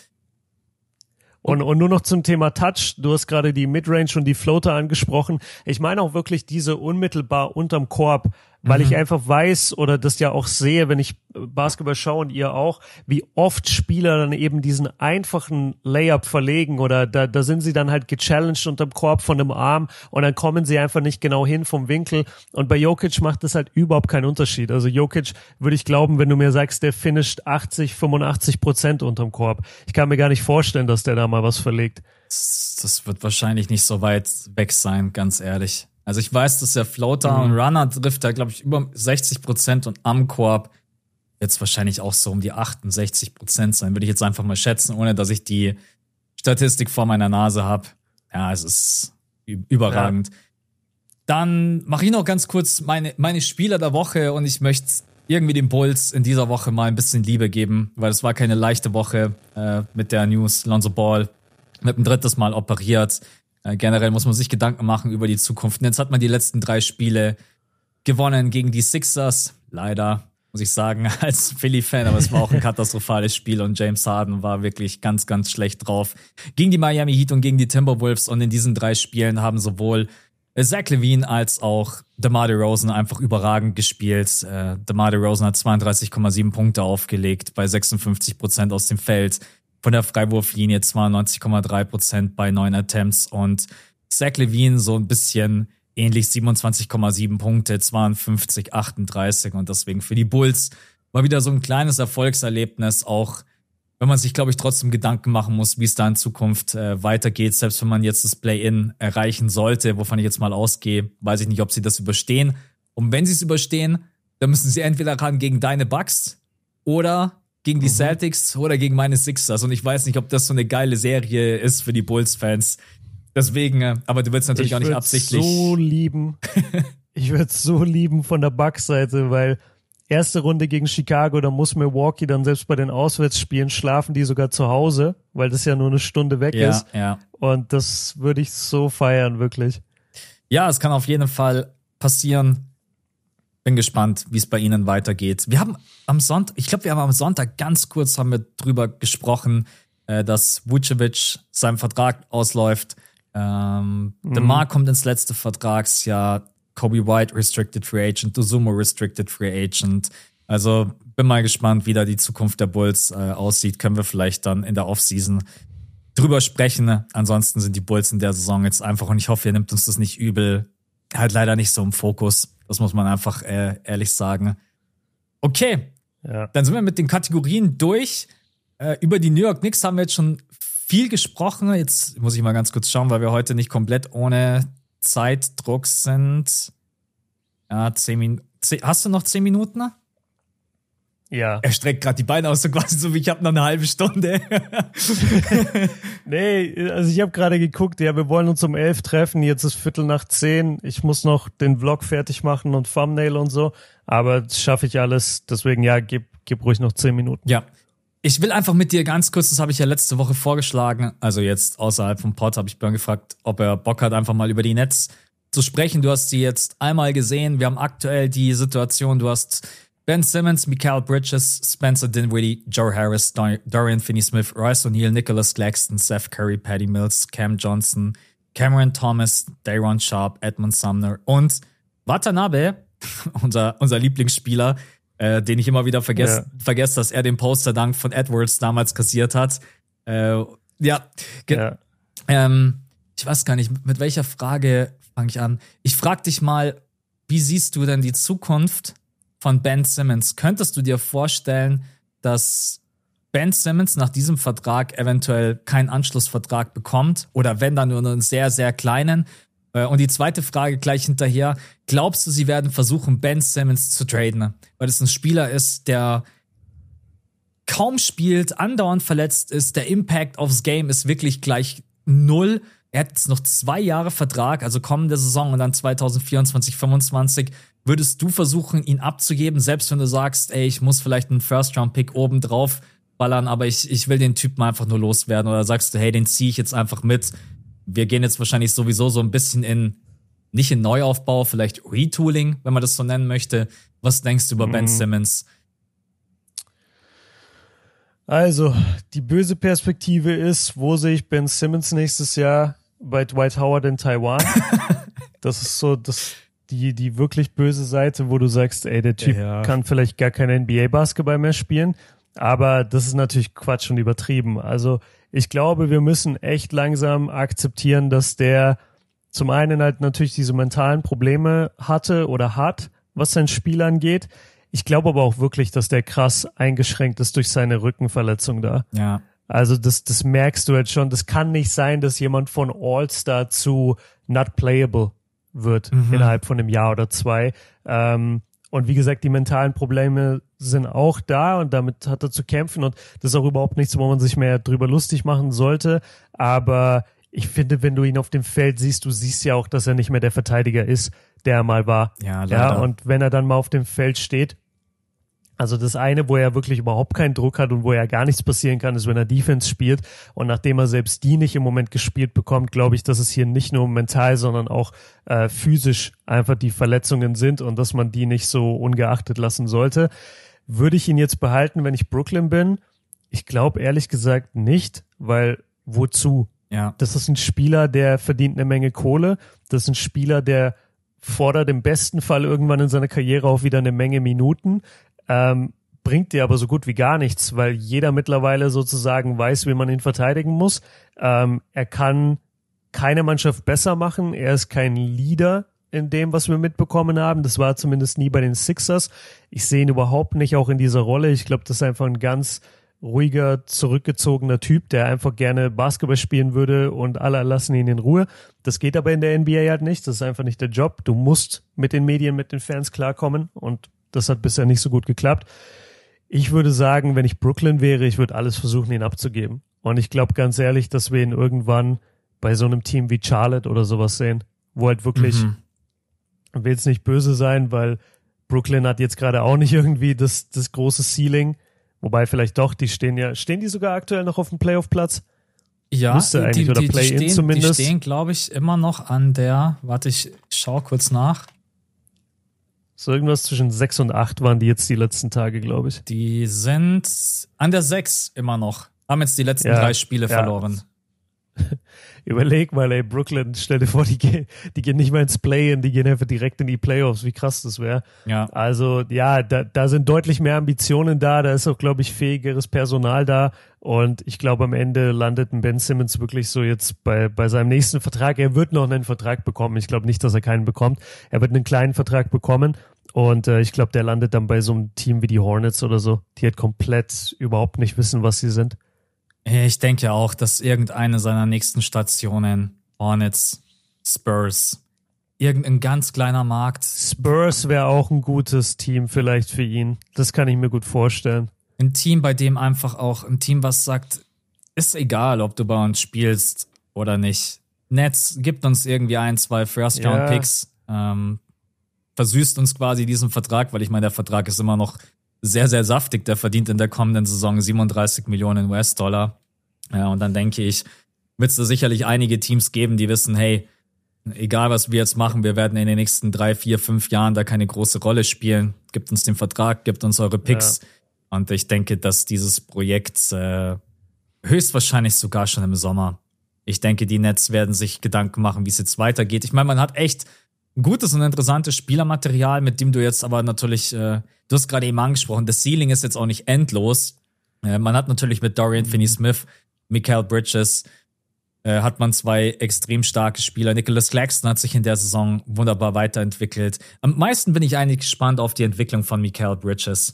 Und, und nur noch zum Thema Touch. Du hast gerade die Midrange und die Floater angesprochen. Ich meine auch wirklich diese unmittelbar unterm Korb weil mhm. ich einfach weiß oder das ja auch sehe, wenn ich Basketball schaue und ihr auch, wie oft Spieler dann eben diesen einfachen Layup verlegen oder da, da sind sie dann halt gechallenged unterm Korb von dem Arm und dann kommen sie einfach nicht genau hin vom Winkel und bei Jokic macht das halt überhaupt keinen Unterschied. Also Jokic würde ich glauben, wenn du mir sagst, der finisht 80, 85 Prozent unterm Korb. Ich kann mir gar nicht vorstellen, dass der da mal was verlegt. Das wird wahrscheinlich nicht so weit weg sein, ganz ehrlich. Also ich weiß, dass der Floater mhm. und Runner trifft da, glaube ich, über 60 Prozent und am Korb jetzt wahrscheinlich auch so um die 68 Prozent sein, würde ich jetzt einfach mal schätzen, ohne dass ich die Statistik vor meiner Nase habe. Ja, es ist überragend. Ja. Dann mache ich noch ganz kurz meine, meine Spieler der Woche und ich möchte irgendwie den Bulls in dieser Woche mal ein bisschen Liebe geben, weil es war keine leichte Woche äh, mit der News. Lonzo Ball mit dem drittes Mal operiert. Äh, generell muss man sich Gedanken machen über die Zukunft. Und jetzt hat man die letzten drei Spiele gewonnen gegen die Sixers. Leider, muss ich sagen, als Philly-Fan, aber es war auch ein katastrophales Spiel und James Harden war wirklich ganz, ganz schlecht drauf. Gegen die Miami Heat und gegen die Timberwolves und in diesen drei Spielen haben sowohl Zach Levine als auch DeMar DeRozan einfach überragend gespielt. Äh, DeMar DeRozan hat 32,7 Punkte aufgelegt bei 56 Prozent aus dem Feld von der Freiwurflinie 92,3 Prozent bei neun Attempts und Zach Levine so ein bisschen ähnlich 27,7 Punkte, 52, 38 und deswegen für die Bulls war wieder so ein kleines Erfolgserlebnis, auch wenn man sich, glaube ich, trotzdem Gedanken machen muss, wie es da in Zukunft äh, weitergeht, selbst wenn man jetzt das Play-In erreichen sollte, wovon ich jetzt mal ausgehe, weiß ich nicht, ob sie das überstehen. Und wenn sie es überstehen, dann müssen sie entweder ran gegen deine Bucks oder gegen die mhm. Celtics oder gegen meine Sixers. Und ich weiß nicht, ob das so eine geile Serie ist für die Bulls-Fans. Deswegen, äh, aber du willst natürlich ich auch nicht absichtlich. so lieben. ich würde es so lieben von der Bucks-Seite, weil erste Runde gegen Chicago, da muss Milwaukee dann selbst bei den Auswärtsspielen schlafen die sogar zu Hause, weil das ja nur eine Stunde weg ja, ist. Ja. Und das würde ich so feiern, wirklich. Ja, es kann auf jeden Fall passieren bin gespannt, wie es bei Ihnen weitergeht. Wir haben am Sonntag, ich glaube, wir haben am Sonntag ganz kurz haben wir drüber gesprochen, äh, dass Vucevic seinem Vertrag ausläuft. Ähm, mhm. DeMar kommt ins letzte Vertragsjahr. Kobe White Restricted Free Agent, Dosumo Restricted Free Agent. Also bin mal gespannt, wie da die Zukunft der Bulls äh, aussieht. Können wir vielleicht dann in der Offseason drüber sprechen. Ansonsten sind die Bulls in der Saison jetzt einfach, und ich hoffe, ihr nimmt uns das nicht übel, halt leider nicht so im Fokus. Das muss man einfach äh, ehrlich sagen. Okay, ja. dann sind wir mit den Kategorien durch. Äh, über die New York Knicks haben wir jetzt schon viel gesprochen. Jetzt muss ich mal ganz kurz schauen, weil wir heute nicht komplett ohne Zeitdruck sind. Ja, zehn Minuten. Hast du noch zehn Minuten? Ja. Er streckt gerade die Beine aus, so quasi so wie ich habe noch eine halbe Stunde. nee, also ich habe gerade geguckt, ja, wir wollen uns um elf treffen, jetzt ist Viertel nach zehn. Ich muss noch den Vlog fertig machen und Thumbnail und so, aber das schaffe ich alles. Deswegen, ja, gib, gib ruhig noch zehn Minuten. Ja. Ich will einfach mit dir ganz kurz, das habe ich ja letzte Woche vorgeschlagen, also jetzt außerhalb vom Pod habe ich Björn gefragt, ob er Bock hat, einfach mal über die Netz zu sprechen. Du hast sie jetzt einmal gesehen. Wir haben aktuell die Situation, du hast Ben Simmons, Mikael Bridges, Spencer Dinwiddie, Joe Harris, Dorian Finney-Smith, Royce O'Neill, Nicholas Claxton, Seth Curry, Patty Mills, Cam Johnson, Cameron Thomas, Dayron Sharp, Edmund Sumner und Watanabe, unser, unser Lieblingsspieler, äh, den ich immer wieder vergesse, ja. vergesse, dass er den Poster-Dank von Edwards damals kassiert hat. Äh, ja, ja. Ähm, ich weiß gar nicht, mit welcher Frage fange ich an? Ich frage dich mal, wie siehst du denn die Zukunft von Ben Simmons? Könntest du dir vorstellen, dass Ben Simmons nach diesem Vertrag eventuell keinen Anschlussvertrag bekommt oder wenn dann nur einen sehr, sehr kleinen? Äh, und die zweite Frage gleich hinterher. Glaubst du, sie werden versuchen, Ben Simmons zu traden? Weil es ein Spieler ist, der kaum spielt, andauernd verletzt ist. Der Impact aufs Game ist wirklich gleich null. Er hat jetzt noch zwei Jahre Vertrag, also kommende Saison und dann 2024, 2025. Würdest du versuchen, ihn abzugeben, selbst wenn du sagst, ey, ich muss vielleicht einen First-Round-Pick oben drauf ballern, aber ich, ich will den Typen einfach nur loswerden? Oder sagst du, hey, den ziehe ich jetzt einfach mit? Wir gehen jetzt wahrscheinlich sowieso so ein bisschen in, nicht in Neuaufbau, vielleicht Retooling, wenn man das so nennen möchte. Was denkst du über mhm. Ben Simmons? Also, die böse Perspektive ist, wo sehe ich Ben Simmons nächstes Jahr? bei Dwight Howard in Taiwan. das ist so das, die, die wirklich böse Seite, wo du sagst, ey, der Typ ja. kann vielleicht gar kein NBA-Basketball mehr spielen. Aber das ist natürlich Quatsch und übertrieben. Also ich glaube, wir müssen echt langsam akzeptieren, dass der zum einen halt natürlich diese mentalen Probleme hatte oder hat, was sein Spiel angeht. Ich glaube aber auch wirklich, dass der krass eingeschränkt ist durch seine Rückenverletzung da. Ja. Also das, das merkst du jetzt schon. Das kann nicht sein, dass jemand von All-Star zu not playable wird mhm. innerhalb von einem Jahr oder zwei. Ähm, und wie gesagt, die mentalen Probleme sind auch da und damit hat er zu kämpfen und das ist auch überhaupt nichts, wo man sich mehr drüber lustig machen sollte. Aber ich finde, wenn du ihn auf dem Feld siehst, du siehst ja auch, dass er nicht mehr der Verteidiger ist, der er mal war. Ja, leider. ja und wenn er dann mal auf dem Feld steht, also das eine, wo er wirklich überhaupt keinen Druck hat und wo er gar nichts passieren kann, ist, wenn er Defense spielt. Und nachdem er selbst die nicht im Moment gespielt bekommt, glaube ich, dass es hier nicht nur mental, sondern auch äh, physisch einfach die Verletzungen sind und dass man die nicht so ungeachtet lassen sollte. Würde ich ihn jetzt behalten, wenn ich Brooklyn bin? Ich glaube ehrlich gesagt nicht, weil wozu? Ja. Das ist ein Spieler, der verdient eine Menge Kohle. Das ist ein Spieler, der fordert im besten Fall irgendwann in seiner Karriere auch wieder eine Menge Minuten ähm, bringt dir aber so gut wie gar nichts, weil jeder mittlerweile sozusagen weiß, wie man ihn verteidigen muss. Ähm, er kann keine Mannschaft besser machen. Er ist kein Leader in dem, was wir mitbekommen haben. Das war zumindest nie bei den Sixers. Ich sehe ihn überhaupt nicht auch in dieser Rolle. Ich glaube, das ist einfach ein ganz ruhiger, zurückgezogener Typ, der einfach gerne Basketball spielen würde und alle lassen ihn in Ruhe. Das geht aber in der NBA halt nicht. Das ist einfach nicht der Job. Du musst mit den Medien, mit den Fans klarkommen und das hat bisher nicht so gut geklappt. Ich würde sagen, wenn ich Brooklyn wäre, ich würde alles versuchen, ihn abzugeben. Und ich glaube ganz ehrlich, dass wir ihn irgendwann bei so einem Team wie Charlotte oder sowas sehen, wo halt wirklich, mhm. will es nicht böse sein, weil Brooklyn hat jetzt gerade auch nicht irgendwie das, das große Ceiling. Wobei vielleicht doch, die stehen ja, stehen die sogar aktuell noch auf dem Playoff-Platz? Ja, Müsste eigentlich, die, oder Play-In zumindest. Die stehen, glaube ich, immer noch an der, warte, ich schau kurz nach. So irgendwas zwischen sechs und acht waren die jetzt die letzten Tage, glaube ich. Die sind an der sechs immer noch. Haben jetzt die letzten ja, drei Spiele ja. verloren. Überleg mal, ey, Brooklyn, stell dir vor, die gehen, die gehen nicht mal ins Play-In, die gehen einfach direkt in die Playoffs, wie krass das wäre. Ja. Also, ja, da, da sind deutlich mehr Ambitionen da, da ist auch, glaube ich, fähigeres Personal da und ich glaube, am Ende landet ein Ben Simmons wirklich so jetzt bei, bei seinem nächsten Vertrag. Er wird noch einen Vertrag bekommen. Ich glaube nicht, dass er keinen bekommt. Er wird einen kleinen Vertrag bekommen und äh, ich glaube, der landet dann bei so einem Team wie die Hornets oder so, die halt komplett überhaupt nicht wissen, was sie sind. Ich denke auch, dass irgendeine seiner nächsten Stationen, Hornets, Spurs, irgendein ganz kleiner Markt. Spurs wäre auch ein gutes Team vielleicht für ihn. Das kann ich mir gut vorstellen. Ein Team, bei dem einfach auch ein Team, was sagt, ist egal, ob du bei uns spielst oder nicht. Nets gibt uns irgendwie ein, zwei First-Round-Picks, ja. ähm, versüßt uns quasi diesen Vertrag, weil ich meine, der Vertrag ist immer noch sehr, sehr saftig. Der verdient in der kommenden Saison 37 Millionen US-Dollar. Ja, und dann denke ich, wird es da sicherlich einige Teams geben, die wissen, hey, egal was wir jetzt machen, wir werden in den nächsten drei, vier, fünf Jahren da keine große Rolle spielen. Gibt uns den Vertrag, gibt uns eure Picks. Ja. Und ich denke, dass dieses Projekt äh, höchstwahrscheinlich sogar schon im Sommer. Ich denke, die Nets werden sich Gedanken machen, wie es jetzt weitergeht. Ich meine, man hat echt gutes und interessantes Spielermaterial, mit dem du jetzt aber natürlich, äh, du hast gerade eben angesprochen, das Ceiling ist jetzt auch nicht endlos. Äh, man hat natürlich mit Dorian Finney-Smith, Mikael Bridges, äh, hat man zwei extrem starke Spieler. Nicholas Claxton hat sich in der Saison wunderbar weiterentwickelt. Am meisten bin ich eigentlich gespannt auf die Entwicklung von Mikael Bridges.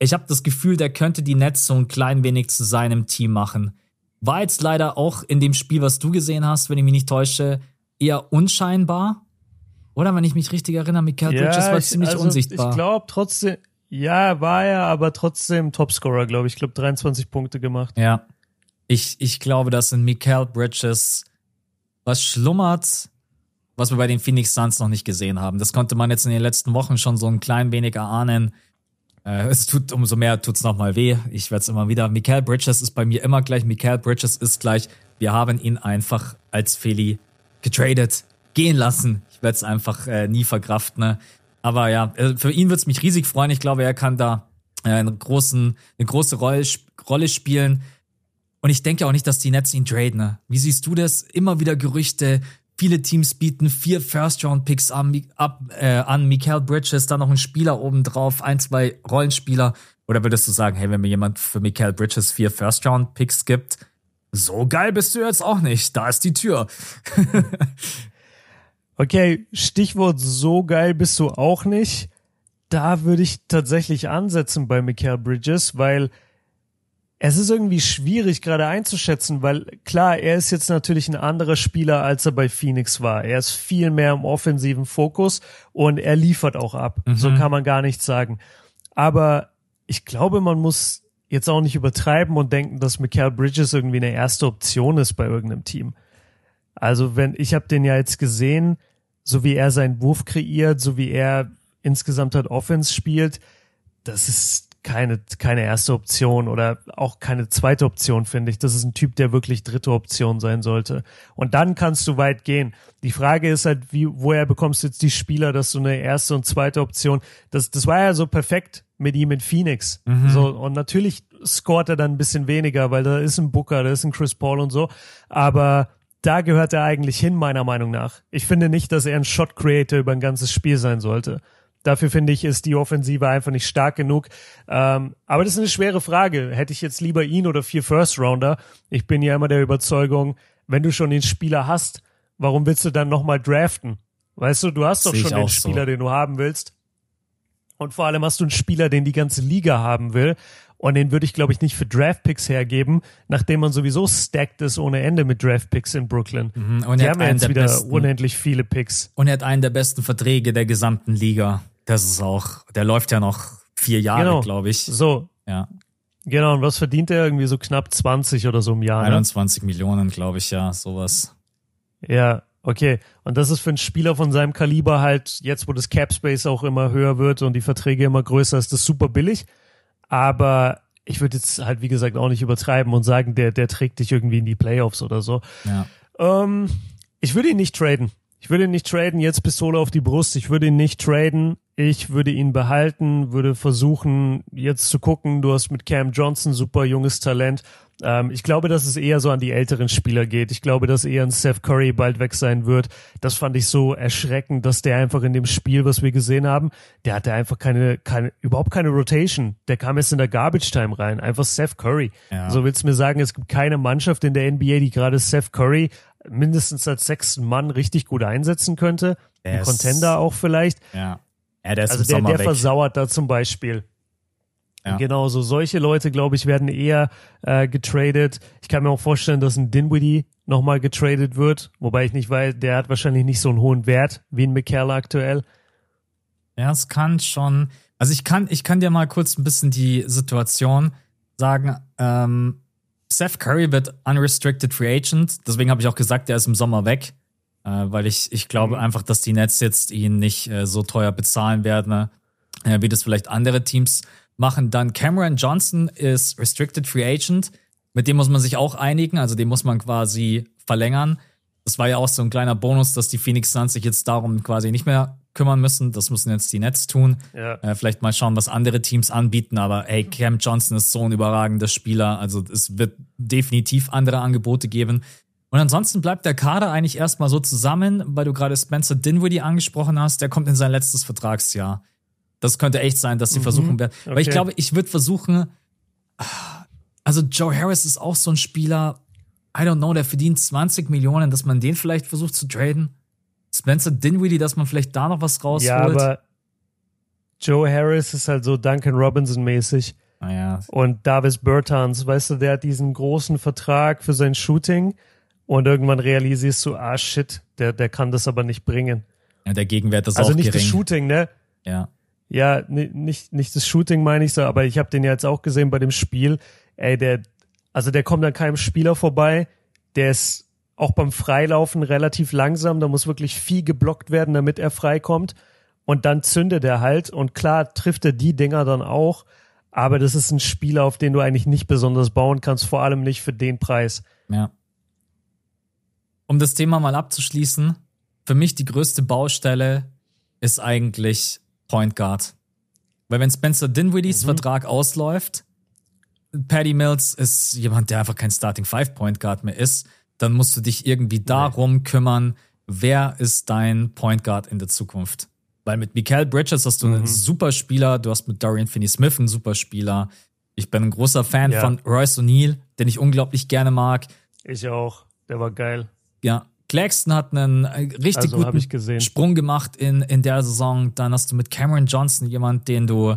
Ich habe das Gefühl, der könnte die Nets so ein klein wenig zu seinem Team machen. War jetzt leider auch in dem Spiel, was du gesehen hast, wenn ich mich nicht täusche, eher unscheinbar. Oder wenn ich mich richtig erinnere, Mikael ja, Bridges war ziemlich also unsichtbar. Ich glaube trotzdem, ja, war er, aber trotzdem Topscorer, glaube ich. Ich glaube 23 Punkte gemacht. Ja. Ich, ich glaube, dass in Mikael Bridges was schlummert, was wir bei den Phoenix Suns noch nicht gesehen haben. Das konnte man jetzt in den letzten Wochen schon so ein klein wenig erahnen. Äh, es tut umso mehr tut's noch mal weh. Ich werde es immer wieder. Mikael Bridges ist bei mir immer gleich. Mikael Bridges ist gleich. Wir haben ihn einfach als Philly getradet, gehen lassen. Ich werde es einfach äh, nie verkraften. Ne? Aber ja, äh, für ihn wird's mich riesig freuen. Ich glaube, er kann da äh, einen großen, eine große Rolle, Rolle spielen. Und ich denke auch nicht, dass die Nets ihn traden. Ne? Wie siehst du das? Immer wieder Gerüchte, Viele Teams bieten vier First-Round-Picks an, ab, äh, an Mikael Bridges, dann noch ein Spieler obendrauf, ein, zwei Rollenspieler. Oder würdest du sagen, hey, wenn mir jemand für Mikael Bridges vier First-Round-Picks gibt, so geil bist du jetzt auch nicht. Da ist die Tür. okay, Stichwort so geil bist du auch nicht. Da würde ich tatsächlich ansetzen bei Mikael Bridges, weil es ist irgendwie schwierig gerade einzuschätzen, weil klar, er ist jetzt natürlich ein anderer Spieler, als er bei Phoenix war. Er ist viel mehr im offensiven Fokus und er liefert auch ab. Mhm. So kann man gar nichts sagen. Aber ich glaube, man muss jetzt auch nicht übertreiben und denken, dass Mikael Bridges irgendwie eine erste Option ist bei irgendeinem Team. Also wenn ich habe den ja jetzt gesehen, so wie er seinen Wurf kreiert, so wie er insgesamt halt Offense spielt, das ist keine, keine erste Option oder auch keine zweite Option, finde ich. Das ist ein Typ, der wirklich dritte Option sein sollte. Und dann kannst du weit gehen. Die Frage ist halt, wie, woher bekommst du jetzt die Spieler, dass du eine erste und zweite Option, das, das war ja so perfekt mit ihm in Phoenix. Mhm. So, und natürlich scoret er dann ein bisschen weniger, weil da ist ein Booker, da ist ein Chris Paul und so. Aber da gehört er eigentlich hin, meiner Meinung nach. Ich finde nicht, dass er ein Shot Creator über ein ganzes Spiel sein sollte. Dafür finde ich, ist die Offensive einfach nicht stark genug. Ähm, aber das ist eine schwere Frage. Hätte ich jetzt lieber ihn oder vier First Rounder? Ich bin ja immer der Überzeugung, wenn du schon den Spieler hast, warum willst du dann nochmal draften? Weißt du, du hast doch schon den Spieler, so. den du haben willst. Und vor allem hast du einen Spieler, den die ganze Liga haben will. Und den würde ich, glaube ich, nicht für Draftpicks hergeben, nachdem man sowieso stacked ist ohne Ende mit Draftpicks in Brooklyn. Mhm. Und die haben ja jetzt wieder besten, unendlich viele Picks. Und er hat einen der besten Verträge der gesamten Liga. Das ist auch, der läuft ja noch vier Jahre, genau. glaube ich. So. Ja. Genau, und was verdient er? Irgendwie so knapp 20 oder so im Jahr. 21 ne? Millionen, glaube ich, ja, sowas. Ja, okay. Und das ist für einen Spieler von seinem Kaliber halt, jetzt wo das Cap Space auch immer höher wird und die Verträge immer größer, ist das super billig. Aber ich würde jetzt halt, wie gesagt, auch nicht übertreiben und sagen, der, der trägt dich irgendwie in die Playoffs oder so. Ja. Ähm, ich würde ihn nicht traden. Ich würde ihn nicht traden, jetzt Pistole auf die Brust. Ich würde ihn nicht traden. Ich würde ihn behalten, würde versuchen, jetzt zu gucken. Du hast mit Cam Johnson super junges Talent. Ähm, ich glaube, dass es eher so an die älteren Spieler geht. Ich glaube, dass eher ein Steph Curry bald weg sein wird. Das fand ich so erschreckend, dass der einfach in dem Spiel, was wir gesehen haben, der hatte einfach keine, keine, überhaupt keine Rotation. Der kam jetzt in der Garbage Time rein. Einfach Steph Curry. Ja. So willst du mir sagen, es gibt keine Mannschaft in der NBA, die gerade Steph Curry mindestens als sechsten Mann richtig gut einsetzen könnte. Ein Contender auch vielleicht. Ja. ja der ist also der, der versauert da zum Beispiel. Ja. Genau, so solche Leute, glaube ich, werden eher äh, getradet. Ich kann mir auch vorstellen, dass ein Dinwiddie nochmal getradet wird, wobei ich nicht weiß, der hat wahrscheinlich nicht so einen hohen Wert wie ein McCall aktuell. Ja, es kann schon. Also ich kann, ich kann dir mal kurz ein bisschen die Situation sagen. Ähm, Seth Curry wird unrestricted free agent, deswegen habe ich auch gesagt, der ist im Sommer weg, äh, weil ich, ich glaube mhm. einfach, dass die Nets jetzt ihn nicht äh, so teuer bezahlen werden, äh, wie das vielleicht andere Teams machen dann Cameron Johnson ist Restricted Free Agent. Mit dem muss man sich auch einigen, also den muss man quasi verlängern. Das war ja auch so ein kleiner Bonus, dass die Phoenix Suns sich jetzt darum quasi nicht mehr kümmern müssen. Das müssen jetzt die Nets tun. Ja. Äh, vielleicht mal schauen, was andere Teams anbieten. Aber hey, Cam Johnson ist so ein überragender Spieler. Also es wird definitiv andere Angebote geben. Und ansonsten bleibt der Kader eigentlich erstmal so zusammen, weil du gerade Spencer Dinwiddie angesprochen hast. Der kommt in sein letztes Vertragsjahr. Das könnte echt sein, dass sie mhm, versuchen werden. Okay. Weil ich glaube, ich würde versuchen, also Joe Harris ist auch so ein Spieler, I don't know, der verdient 20 Millionen, dass man den vielleicht versucht zu traden. Spencer Dinwiddie, dass man vielleicht da noch was rausholt. Ja, aber Joe Harris ist halt so Duncan Robinson mäßig. Ah, ja. Und Davis Bertans, weißt du, der hat diesen großen Vertrag für sein Shooting und irgendwann realisierst du, ah shit, der, der kann das aber nicht bringen. Ja, der Gegenwert ist also auch nicht gering. das Shooting, ne? Ja. Ja, nicht, nicht das Shooting meine ich so, aber ich habe den ja jetzt auch gesehen bei dem Spiel. Ey, der, also der kommt an keinem Spieler vorbei. Der ist auch beim Freilaufen relativ langsam. Da muss wirklich viel geblockt werden, damit er freikommt. Und dann zündet er halt. Und klar trifft er die Dinger dann auch. Aber das ist ein Spieler, auf den du eigentlich nicht besonders bauen kannst, vor allem nicht für den Preis. Ja. Um das Thema mal abzuschließen, für mich die größte Baustelle ist eigentlich Point Guard. Weil wenn Spencer Dinwiddies mhm. Vertrag ausläuft, Paddy Mills ist jemand, der einfach kein Starting Five Point Guard mehr ist, dann musst du dich irgendwie darum kümmern, wer ist dein Point Guard in der Zukunft. Weil mit Mikael Bridges hast du mhm. einen super Spieler, du hast mit Dorian Finney-Smith einen super Spieler. Ich bin ein großer Fan ja. von Royce O'Neill, den ich unglaublich gerne mag. Ich auch, der war geil. Ja, Claxton hat einen äh, richtig also, guten Sprung gemacht in, in der Saison. Dann hast du mit Cameron Johnson jemand, den du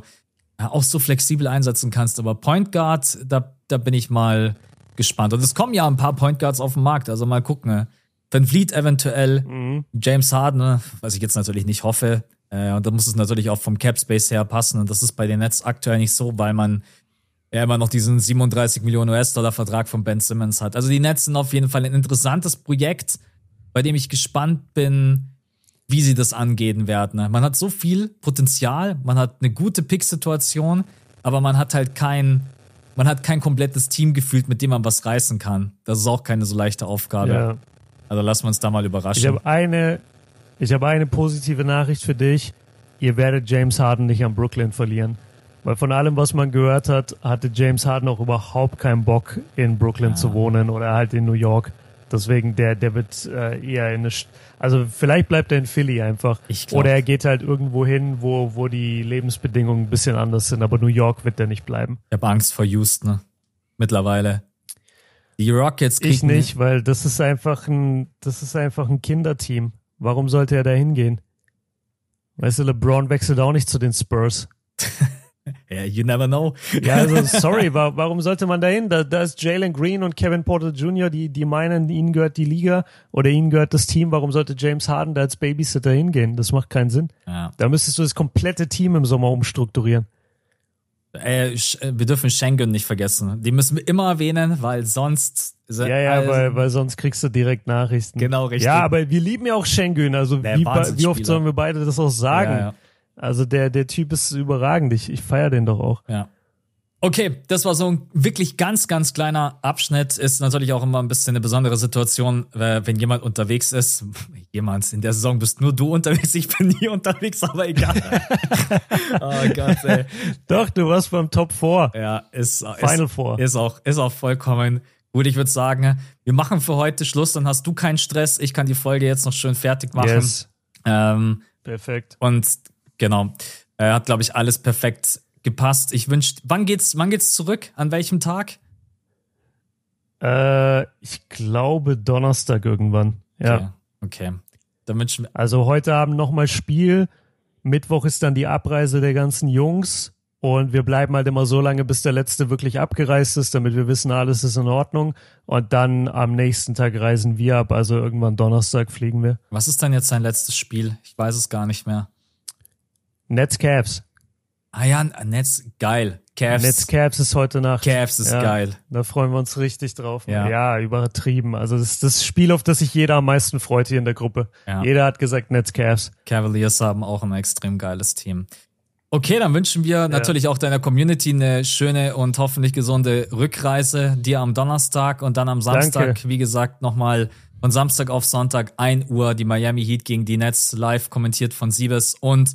ja, auch so flexibel einsetzen kannst. Aber Point Guard, da, da bin ich mal gespannt. Und es kommen ja ein paar Point Guards auf den Markt. Also mal gucken. Ne? Van Vliet eventuell, mhm. James Harden, ne? was ich jetzt natürlich nicht hoffe. Äh, und da muss es natürlich auch vom Cap Space her passen. Und das ist bei den Nets aktuell nicht so, weil man ja immer noch diesen 37 Millionen US-Dollar Vertrag von Ben Simmons hat. Also die Nets sind auf jeden Fall ein interessantes Projekt bei dem ich gespannt bin, wie sie das angehen werden. Man hat so viel Potenzial, man hat eine gute Pick-Situation, aber man hat halt kein, man hat kein komplettes Team gefühlt, mit dem man was reißen kann. Das ist auch keine so leichte Aufgabe. Ja. Also lassen wir uns da mal überraschen. Ich habe eine, ich habe eine positive Nachricht für dich. Ihr werdet James Harden nicht an Brooklyn verlieren. Weil von allem, was man gehört hat, hatte James Harden auch überhaupt keinen Bock, in Brooklyn ja. zu wohnen oder halt in New York. Deswegen, der, der wird äh, eher in eine, also vielleicht bleibt er in Philly einfach. Ich glaub. Oder er geht halt irgendwo hin, wo, wo die Lebensbedingungen ein bisschen anders sind, aber New York wird er nicht bleiben. Ich habe Angst vor Houston ne? mittlerweile. Die Rockets kriegen Ich nicht, weil das ist einfach ein, das ist einfach ein Kinderteam. Warum sollte er da hingehen? Weißt du, LeBron wechselt auch nicht zu den Spurs. Yeah, you never know. Ja, also sorry, wa warum sollte man da hin? Da, da ist Jalen Green und Kevin Porter Jr., die, die meinen, ihnen gehört die Liga oder ihnen gehört das Team. Warum sollte James Harden da als Babysitter hingehen? Das macht keinen Sinn. Ja. Da müsstest du das komplette Team im Sommer umstrukturieren. Äh, wir dürfen Schengen nicht vergessen. Die müssen wir immer erwähnen, weil sonst. Ja, ja, also, weil, weil sonst kriegst du direkt Nachrichten. Genau, richtig. Ja, aber wir lieben ja auch Schengen. Also wie, wie oft sollen wir beide das auch sagen? Ja, ja. Also der, der Typ ist überragend. Ich, ich feiere den doch auch. Ja. Okay, das war so ein wirklich ganz, ganz kleiner Abschnitt. Ist natürlich auch immer ein bisschen eine besondere Situation, wenn jemand unterwegs ist. Jemand, in der Saison bist nur du unterwegs, ich bin nie unterwegs, aber egal. oh Gott, ey. Doch, du warst beim Top 4. Ja, ist, Final ist, Four. Ist auch, ist auch vollkommen gut. Ich würde sagen, wir machen für heute Schluss, dann hast du keinen Stress. Ich kann die Folge jetzt noch schön fertig machen. Yes. Ähm, Perfekt. Und Genau. Er hat, glaube ich, alles perfekt gepasst. Ich wünsche, wann geht's, wann geht's zurück? An welchem Tag? Äh, ich glaube Donnerstag irgendwann. Ja. Okay. okay. Dann wünschen wir also heute Abend nochmal Spiel. Mittwoch ist dann die Abreise der ganzen Jungs. Und wir bleiben halt immer so lange, bis der letzte wirklich abgereist ist, damit wir wissen, alles ist in Ordnung. Und dann am nächsten Tag reisen wir ab. Also irgendwann Donnerstag fliegen wir. Was ist dann jetzt sein letztes Spiel? Ich weiß es gar nicht mehr. Nets Cavs. Ah ja, Nets, geil. Cavs. Nets Cavs ist heute Nacht. Cavs ist ja, geil. Da freuen wir uns richtig drauf. Ja, ja übertrieben. Also das ist das Spiel, auf das sich jeder am meisten freut hier in der Gruppe. Ja. Jeder hat gesagt Nets Cavs. Cavaliers haben auch ein extrem geiles Team. Okay, dann wünschen wir natürlich auch deiner Community eine schöne und hoffentlich gesunde Rückreise. Dir am Donnerstag und dann am Samstag, Danke. wie gesagt, nochmal von Samstag auf Sonntag 1 Uhr die Miami Heat gegen die Nets live kommentiert von Siebes. Und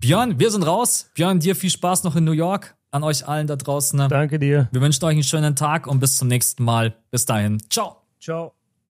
Björn, wir sind raus. Björn, dir viel Spaß noch in New York. An euch allen da draußen. Danke dir. Wir wünschen euch einen schönen Tag und bis zum nächsten Mal. Bis dahin. Ciao. Ciao.